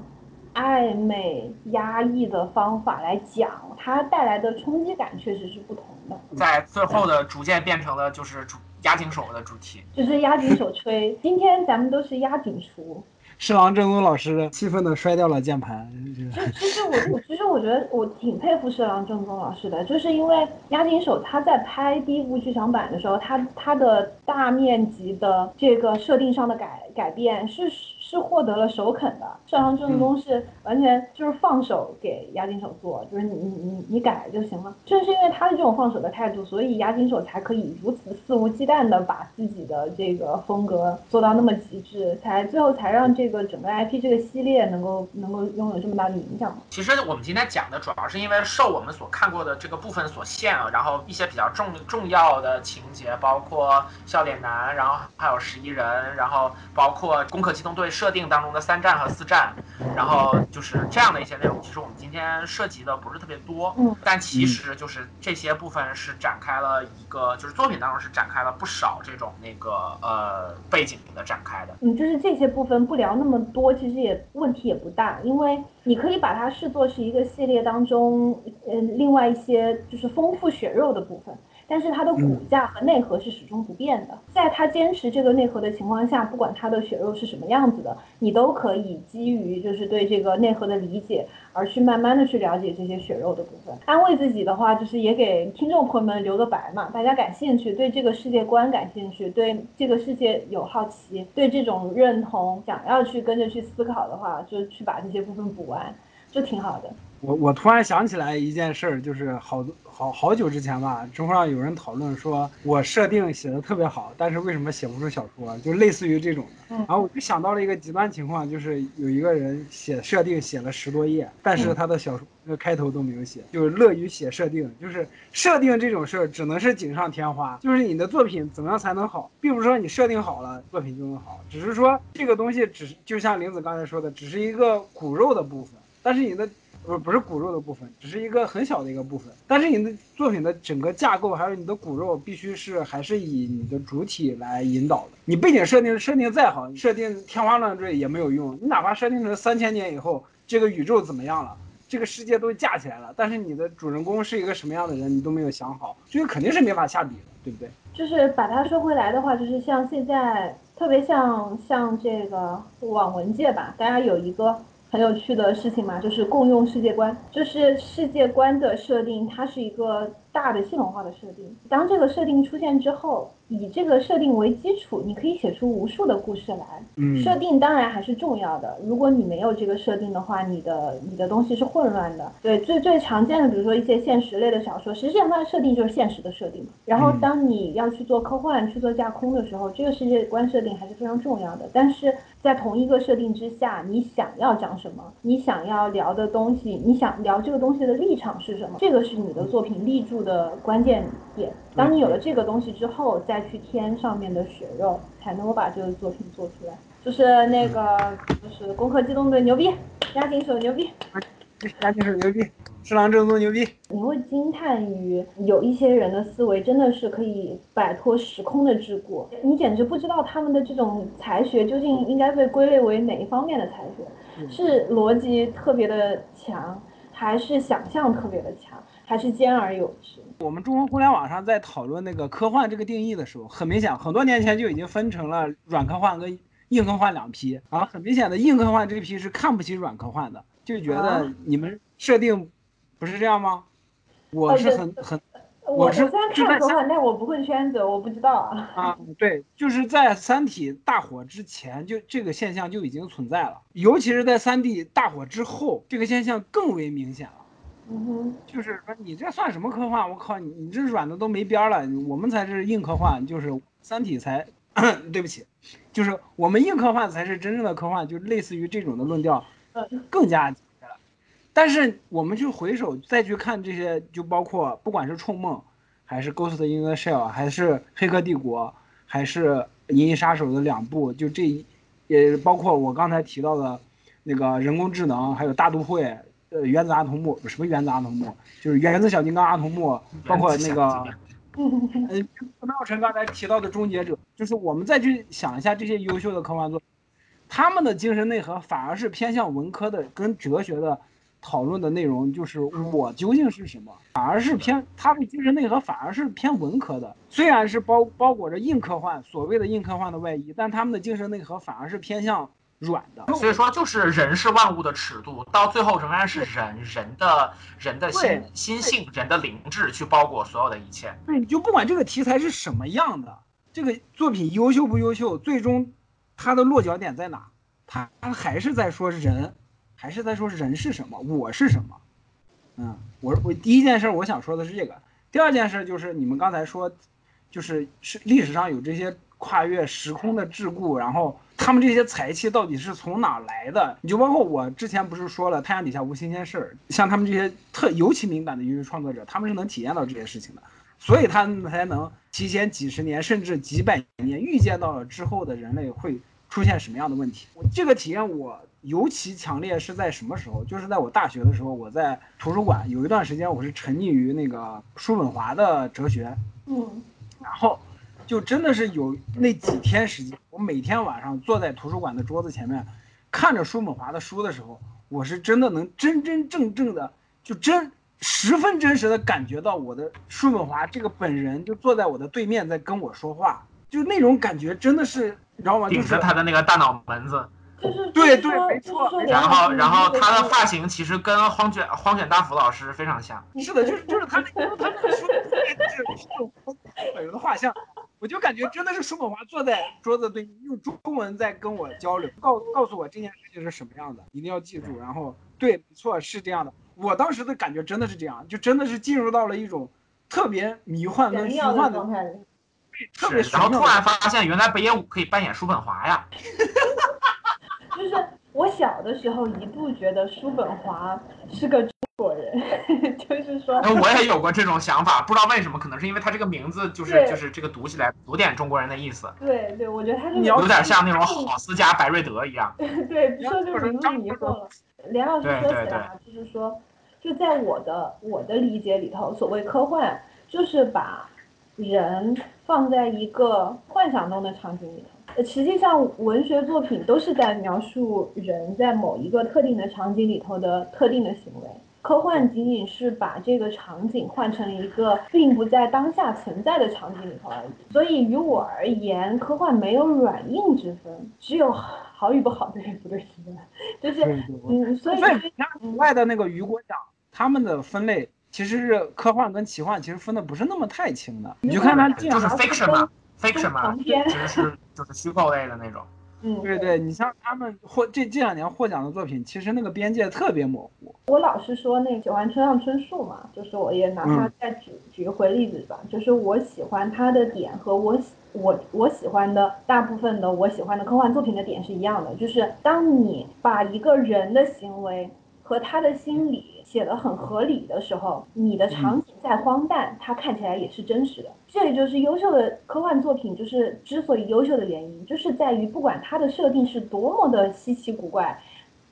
暧昧、压抑的方法来讲，它带来的冲击感确实是不同的。在最后的逐渐变成了就是主押井守的主题。就是压紧手吹，(laughs) 今天咱们都是押井厨。侍郎正宗老师气愤的摔掉了键盘。就其实我我其实我觉得我挺佩服侍郎正宗老师的，就是因为押井守他在拍第一部剧场版的时候，他他的大面积的这个设定上的改改变是是获得了首肯的。上上正宗是完全就是放手给押金手做，就是你你你你改就行了。正是因为他的这种放手的态度，所以押金手才可以如此肆无忌惮的把自己的这个风格做到那么极致，才最后才让这个整个 IP 这个系列能够能够拥有这么大的影响。其实我们今天讲的主要是因为受我们所看过的这个部分所限啊，然后一些比较重重要的情节，包括笑脸男，然后还有十一人，然后包括攻壳机动队设定当中的三战和四战，然后就是这样的一些内容。其实我们今天涉及的不是特别多，嗯但其实就是这些部分是展开了一个，就是作品当中是展开了不少这种那个呃背景的展开的。嗯，就是这些部分不聊那么多，其实也问题也不大，因为你可以把它视作是一个系列当中，嗯，另外一些就是丰富血肉的部分。但是它的骨架和内核是始终不变的，在它坚持这个内核的情况下，不管它的血肉是什么样子的，你都可以基于就是对这个内核的理解，而去慢慢的去了解这些血肉的部分。安慰自己的话，就是也给听众朋友们留个白嘛，大家感兴趣，对这个世界观感兴趣，对这个世界有好奇，对这种认同想要去跟着去思考的话，就去把这些部分补完，就挺好的。我我突然想起来一件事儿，就是好多好好久之前吧，知乎上有人讨论说，我设定写的特别好，但是为什么写不出小说？就类似于这种的。然后我就想到了一个极端情况，就是有一个人写设定写了十多页，但是他的小说那个开头都没有写，就是乐于写设定，就是设定这种事儿只能是锦上添花，就是你的作品怎么样才能好，并不是说你设定好了作品就能好，只是说这个东西只是就像玲子刚才说的，只是一个骨肉的部分，但是你的。不不是骨肉的部分，只是一个很小的一个部分。但是你的作品的整个架构，还有你的骨肉，必须是还是以你的主体来引导的。你背景设定设定再好，设定天花乱坠也没有用。你哪怕设定成三千年以后，这个宇宙怎么样了，这个世界都架起来了，但是你的主人公是一个什么样的人，你都没有想好，这个肯定是没法下笔的，对不对？就是把它说回来的话，就是像现在，特别像像这个网文界吧，大家有一个。很有趣的事情嘛，就是共用世界观，就是世界观的设定，它是一个大的系统化的设定。当这个设定出现之后。以这个设定为基础，你可以写出无数的故事来。嗯，设定当然还是重要的。如果你没有这个设定的话，你的你的东西是混乱的。对，最最常见的，比如说一些现实类的小说，实际上它的设定就是现实的设定。然后当你要去做科幻、去做架空的时候，这个世界观设定还是非常重要的。但是在同一个设定之下，你想要讲什么，你想要聊的东西，你想聊这个东西的立场是什么，这个是你的作品立住的关键点。当你有了这个东西之后，再去添上面的血肉，才能够把这个作品做出来。就是那个，就是《攻壳机动队》牛逼，押井守牛逼，押井守牛逼，侍郎正宗牛逼。你会惊叹于有一些人的思维真的是可以摆脱时空的桎梏，你简直不知道他们的这种才学究竟应该被归类为哪一方面的才学，是逻辑特别的强，还是想象特别的强？还是兼而有之。我们中国互联网上在讨论那个科幻这个定义的时候，很明显，很多年前就已经分成了软科幻跟硬科幻两批。啊，很明显的硬科幻这批是看不起软科幻的，就觉得你们设定不是这样吗？我是很很，我是虽然看科幻，但我不混圈子，我不知道啊。啊，对，就是在《三体》大火之前，就这个现象就已经存在了，尤其是在《三体》大火之后，这个现象更为明显了。嗯哼，就是说你这算什么科幻？我靠，你你这软的都没边了。我们才是硬科幻，就是《三体》才，(coughs) 对不起，就是我们硬科幻才是真正的科幻，就类似于这种的论调，更加了。但是我们去回首再去看这些，就包括不管是《冲梦》，还是《Ghost in the Shell》，还是《黑客帝国》，还是《银翼杀手》的两部，就这，也包括我刚才提到的，那个人工智能，还有大都会。呃，原子阿童木什么原子阿童木，就是原子小金刚阿童木，包括那个，呃，陈妙成刚才提到的终结者，就是我们再去想一下这些优秀的科幻作，他们的精神内核反而是偏向文科的，跟哲学的讨论的内容，就是我究竟是什么，反而是偏他们精神内核反而是偏文科的，虽然是包包裹着硬科幻，所谓的硬科幻的外衣，但他们的精神内核反而是偏向。软的，所以说就是人是万物的尺度，到最后仍然是人人的人的心心性、人的灵智去包裹所有的一切。对，你就不管这个题材是什么样的，这个作品优秀不优秀，最终它的落脚点在哪？它还是在说人，还是在说人是什么，我是什么？嗯，我我第一件事我想说的是这个，第二件事就是你们刚才说，就是是历史上有这些跨越时空的桎梏，然后。他们这些才气到底是从哪来的？你就包括我之前不是说了，太阳底下无新鲜事儿，像他们这些特尤其敏感的音乐创作者，他们是能体验到这些事情的，所以他们才能提前几十年甚至几百年预见到了之后的人类会出现什么样的问题。这个体验我尤其强烈是在什么时候？就是在我大学的时候，我在图书馆有一段时间，我是沉溺于那个叔本华的哲学，嗯，然后。就真的是有那几天时间，我每天晚上坐在图书馆的桌子前面，看着叔本华的书的时候，我是真的能真真正正的，就真十分真实的感觉到我的叔本华这个本人就坐在我的对面在跟我说话，就那种感觉真的是，你知道吗？顶着他的那个大脑门子。对对，没错。然后，然后他的发型其实跟荒卷荒卷大辅老师非常像。是的，就是就是他那个他那个书，就是本人的画像。我就感觉真的是叔本华坐在桌子对面，用中文在跟我交流，告告诉我这件事情是什么样的，一定要记住。然后，对，没错，是这样的。我当时的感觉真的是这样，就真的是进入到了一种特别迷幻跟玄妙虚幻的，状态里。特别是，然后突然发现原来北野武可以扮演叔本华呀。(laughs) 就是我小的时候一度觉得叔本华是个中国人，就是说，那我也有过这种想法，不知道为什么，可能是因为他这个名字就是就是这个读起来有点中国人的意思，对对，我觉得他这个有点像那种郝思加白瑞德一样。(laughs) 对，说这个名字迷惑了。连老师对对说起来啊，就是说，就在我的我的理解里头，所谓科幻就是把人放在一个幻想中的场景里头。呃实际上，文学作品都是在描述人在某一个特定的场景里头的特定的行为。科幻仅仅是把这个场景换成了一个并不在当下存在的场景里头而已。所以于我而言，科幻没有软硬之分，只有好与不好对与不对之分。就是嗯，所以那以你看国外的那个雨果奖，他们的分类其实是科幻跟奇幻，其实分的不是那么太清的。你就看他这就是，fiction 嘛，fiction 嘛，长篇其实是就是虚构类的那种。嗯，对对，你像他们获这这两年获奖的作品，其实那个边界特别模糊。我老是说那个喜欢村上春树嘛，就是我也拿他再举、举个回例子吧，就是我喜欢他的点和我喜我我喜欢的大部分的我喜欢的科幻作品的点是一样的，就是当你把一个人的行为和他的心理写的很合理的时候，你的场景再荒诞，它看起来也是真实的。这也就是优秀的科幻作品，就是之所以优秀的原因，就是在于不管它的设定是多么的稀奇古怪，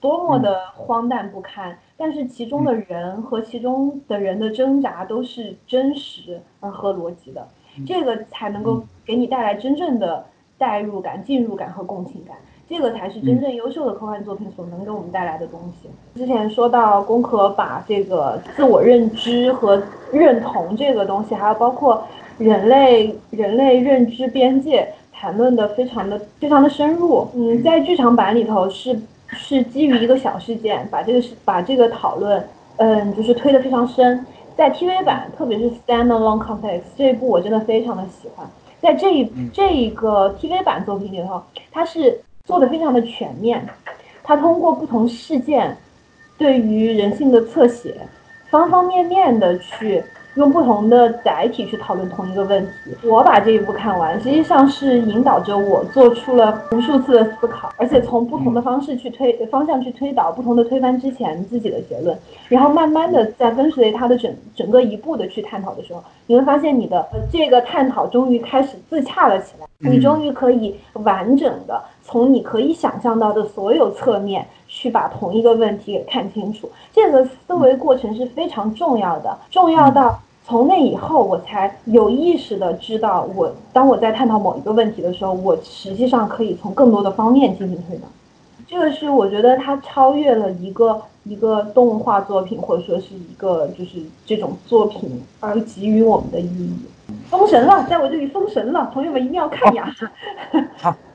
多么的荒诞不堪，但是其中的人和其中的人的挣扎都是真实而合逻辑的，这个才能够给你带来真正的代入感、进入感和共情感。这个才是真正优秀的科幻作品所能给我们带来的东西。之前说到宫壳把这个自我认知和认同这个东西，还有包括人类人类认知边界谈论的非常的非常的深入。嗯，在剧场版里头是是基于一个小事件，把这个是把这个讨论，嗯，就是推得非常深。在 TV 版，特别是 Standalone Complex 这一部，我真的非常的喜欢。在这一这一个 TV 版作品里头，它是做的非常的全面，他通过不同事件对于人性的侧写，方方面面的去用不同的载体去讨论同一个问题。我把这一部看完，实际上是引导着我做出了无数次的思考，而且从不同的方式去推方向去推导不同的推翻之前自己的结论，然后慢慢的在跟随他的整整个一步的去探讨的时候，你会发现你的呃这个探讨终于开始自洽了起来，你终于可以完整的从你可以想象到的所有侧面去把同一个问题给看清楚。这个思维过程是非常重要的，重要到从那以后我才有意识的知道我，当我在探讨某一个问题的时候，我实际上可以从更多的方面进行推导。这个是我觉得它超越了一个一个动画作品，或者说是一个就是这种作品而给予我们的意义。封神了，在我这里封神了，朋友们一定要看呀！(laughs)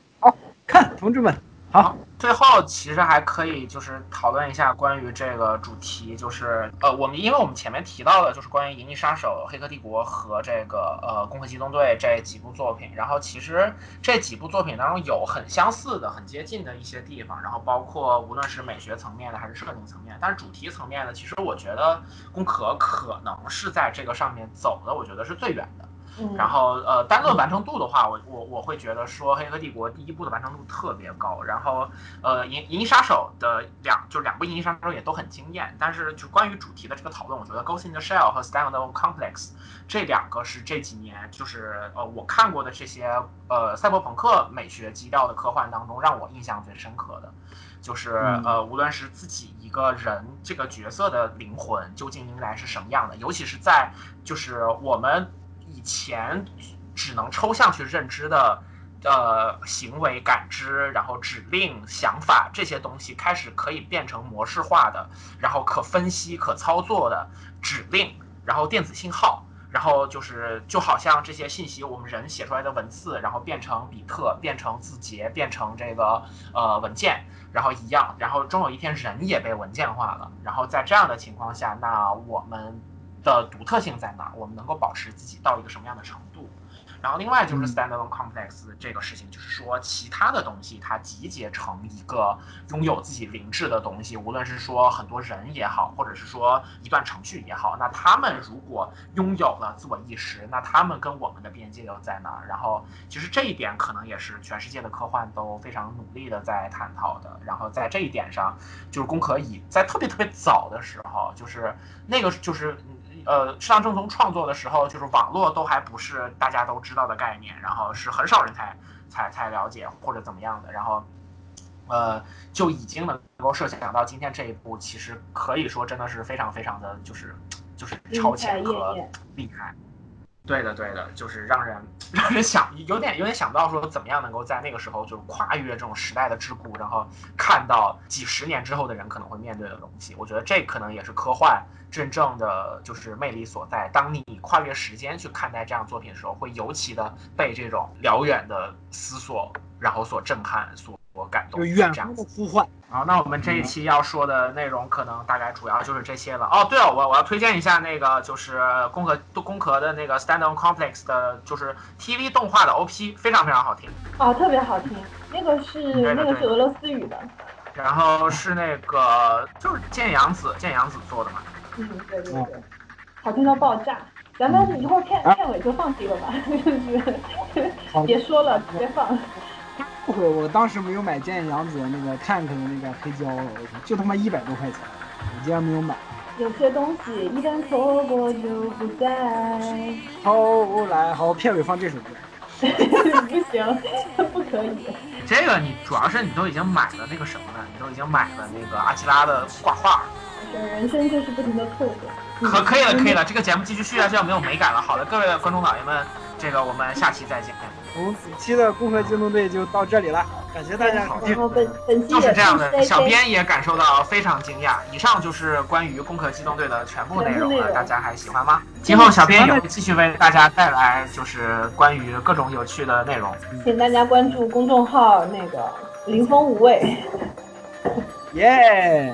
看，同志们，好，最后其实还可以就是讨论一下关于这个主题，就是呃，我们因为我们前面提到的就是关于《银翼杀手》《黑客帝国》和这个呃《攻壳机动队》这几部作品，然后其实这几部作品当中有很相似的、很接近的一些地方，然后包括无论是美学层面的还是设定层面，但是主题层面呢，其实我觉得攻壳可能是在这个上面走的，我觉得是最远的。嗯，然后呃，单论完成度的话，我我我会觉得说《黑客帝国》第一部的完成度特别高，然后呃，《银银翼杀手》的两就是两部《银翼杀手》也都很惊艳，但是就关于主题的这个讨论，我觉得《Ghost in the Shell》和《Standalone Complex》这两个是这几年就是呃我看过的这些呃赛博朋克美学基调的科幻当中让我印象最深刻的。就是呃，无论是自己一个人这个角色的灵魂究竟应该是什么样的，尤其是在就是我们以前只能抽象去认知的呃行为感知，然后指令、想法这些东西开始可以变成模式化的，然后可分析、可操作的指令，然后电子信号。然后就是，就好像这些信息，我们人写出来的文字，然后变成比特，变成字节，变成这个呃文件，然后一样，然后终有一天人也被文件化了。然后在这样的情况下，那我们的独特性在哪儿？我们能够保持自己到一个什么样的程度？然后另外就是嗯 standalone complex 这个事情，就是说其他的东西它集结成一个拥有自己灵智的东西，无论是说很多人也好，或者是说一段程序也好，那他们如果拥有了自我意识，那他们跟我们的边界又在哪儿？然后其实这一点可能也是全世界的科幻都非常努力的在探讨的。然后在这一点上，就是工壳以在特别特别早的时候，就是那个就是。呃，适当正宗创作的时候，就是网络都还不是大家都知道的概念，然后是很少人才才才了解或者怎么样的，然后，呃，就已经能够设想到今天这一步，其实可以说真的是非常非常的就是就是超前和厉害。对的，对的，就是让人 (laughs) 让人想有点有点想不到说怎么样能够在那个时候就是跨越这种时代的桎梏，然后看到几十年之后的人可能会面对的东西。我觉得这可能也是科幻真正的就是魅力所在。当你跨越时间去看待这样作品的时候，会尤其的被这种辽远的思索然后所震撼、所感动。就远这样的呼唤。好，那我们这一期要说的内容可能大概主要就是这些了。哦，对了，我我要推荐一下那个就是攻壳攻壳的那个 Standalone Complex 的，就是 TV 动画的 OP，非常非常好听。哦，特别好听，那个是那个是俄罗斯语的。然后是那个就是剑阳子剑阳子做的嘛。嗯，对对对，好听到爆炸。咱们一会儿片片尾就放这个吧，(laughs) 就是别说了，直接放。不悔我当时没有买剑阳子那个 tank 的那个黑胶，就他妈一百多块钱，我竟然没有买。有些东西一旦错过就不再。后来好，片尾放这首歌。(laughs) 不行，不可以。这个你主要是你都已经买了那个什么了，你都已经买了那个阿基拉的挂画。人生就是不停的错过。可可以了，可以了，这个节目继续续下去要没有美感了。好的，各位观众老爷们，这个我们下期再见。我们本期的攻壳机动队就到这里了，感谢大家收听。然后本本期就是这样的，小编也感受到非常惊讶。以上就是关于《攻壳机动队》的全部内容了，大家还喜欢吗？今后小编也会继续为大家带来就是关于各种有趣的内容。请大家关注公众号那个林峰无畏。(laughs) 耶！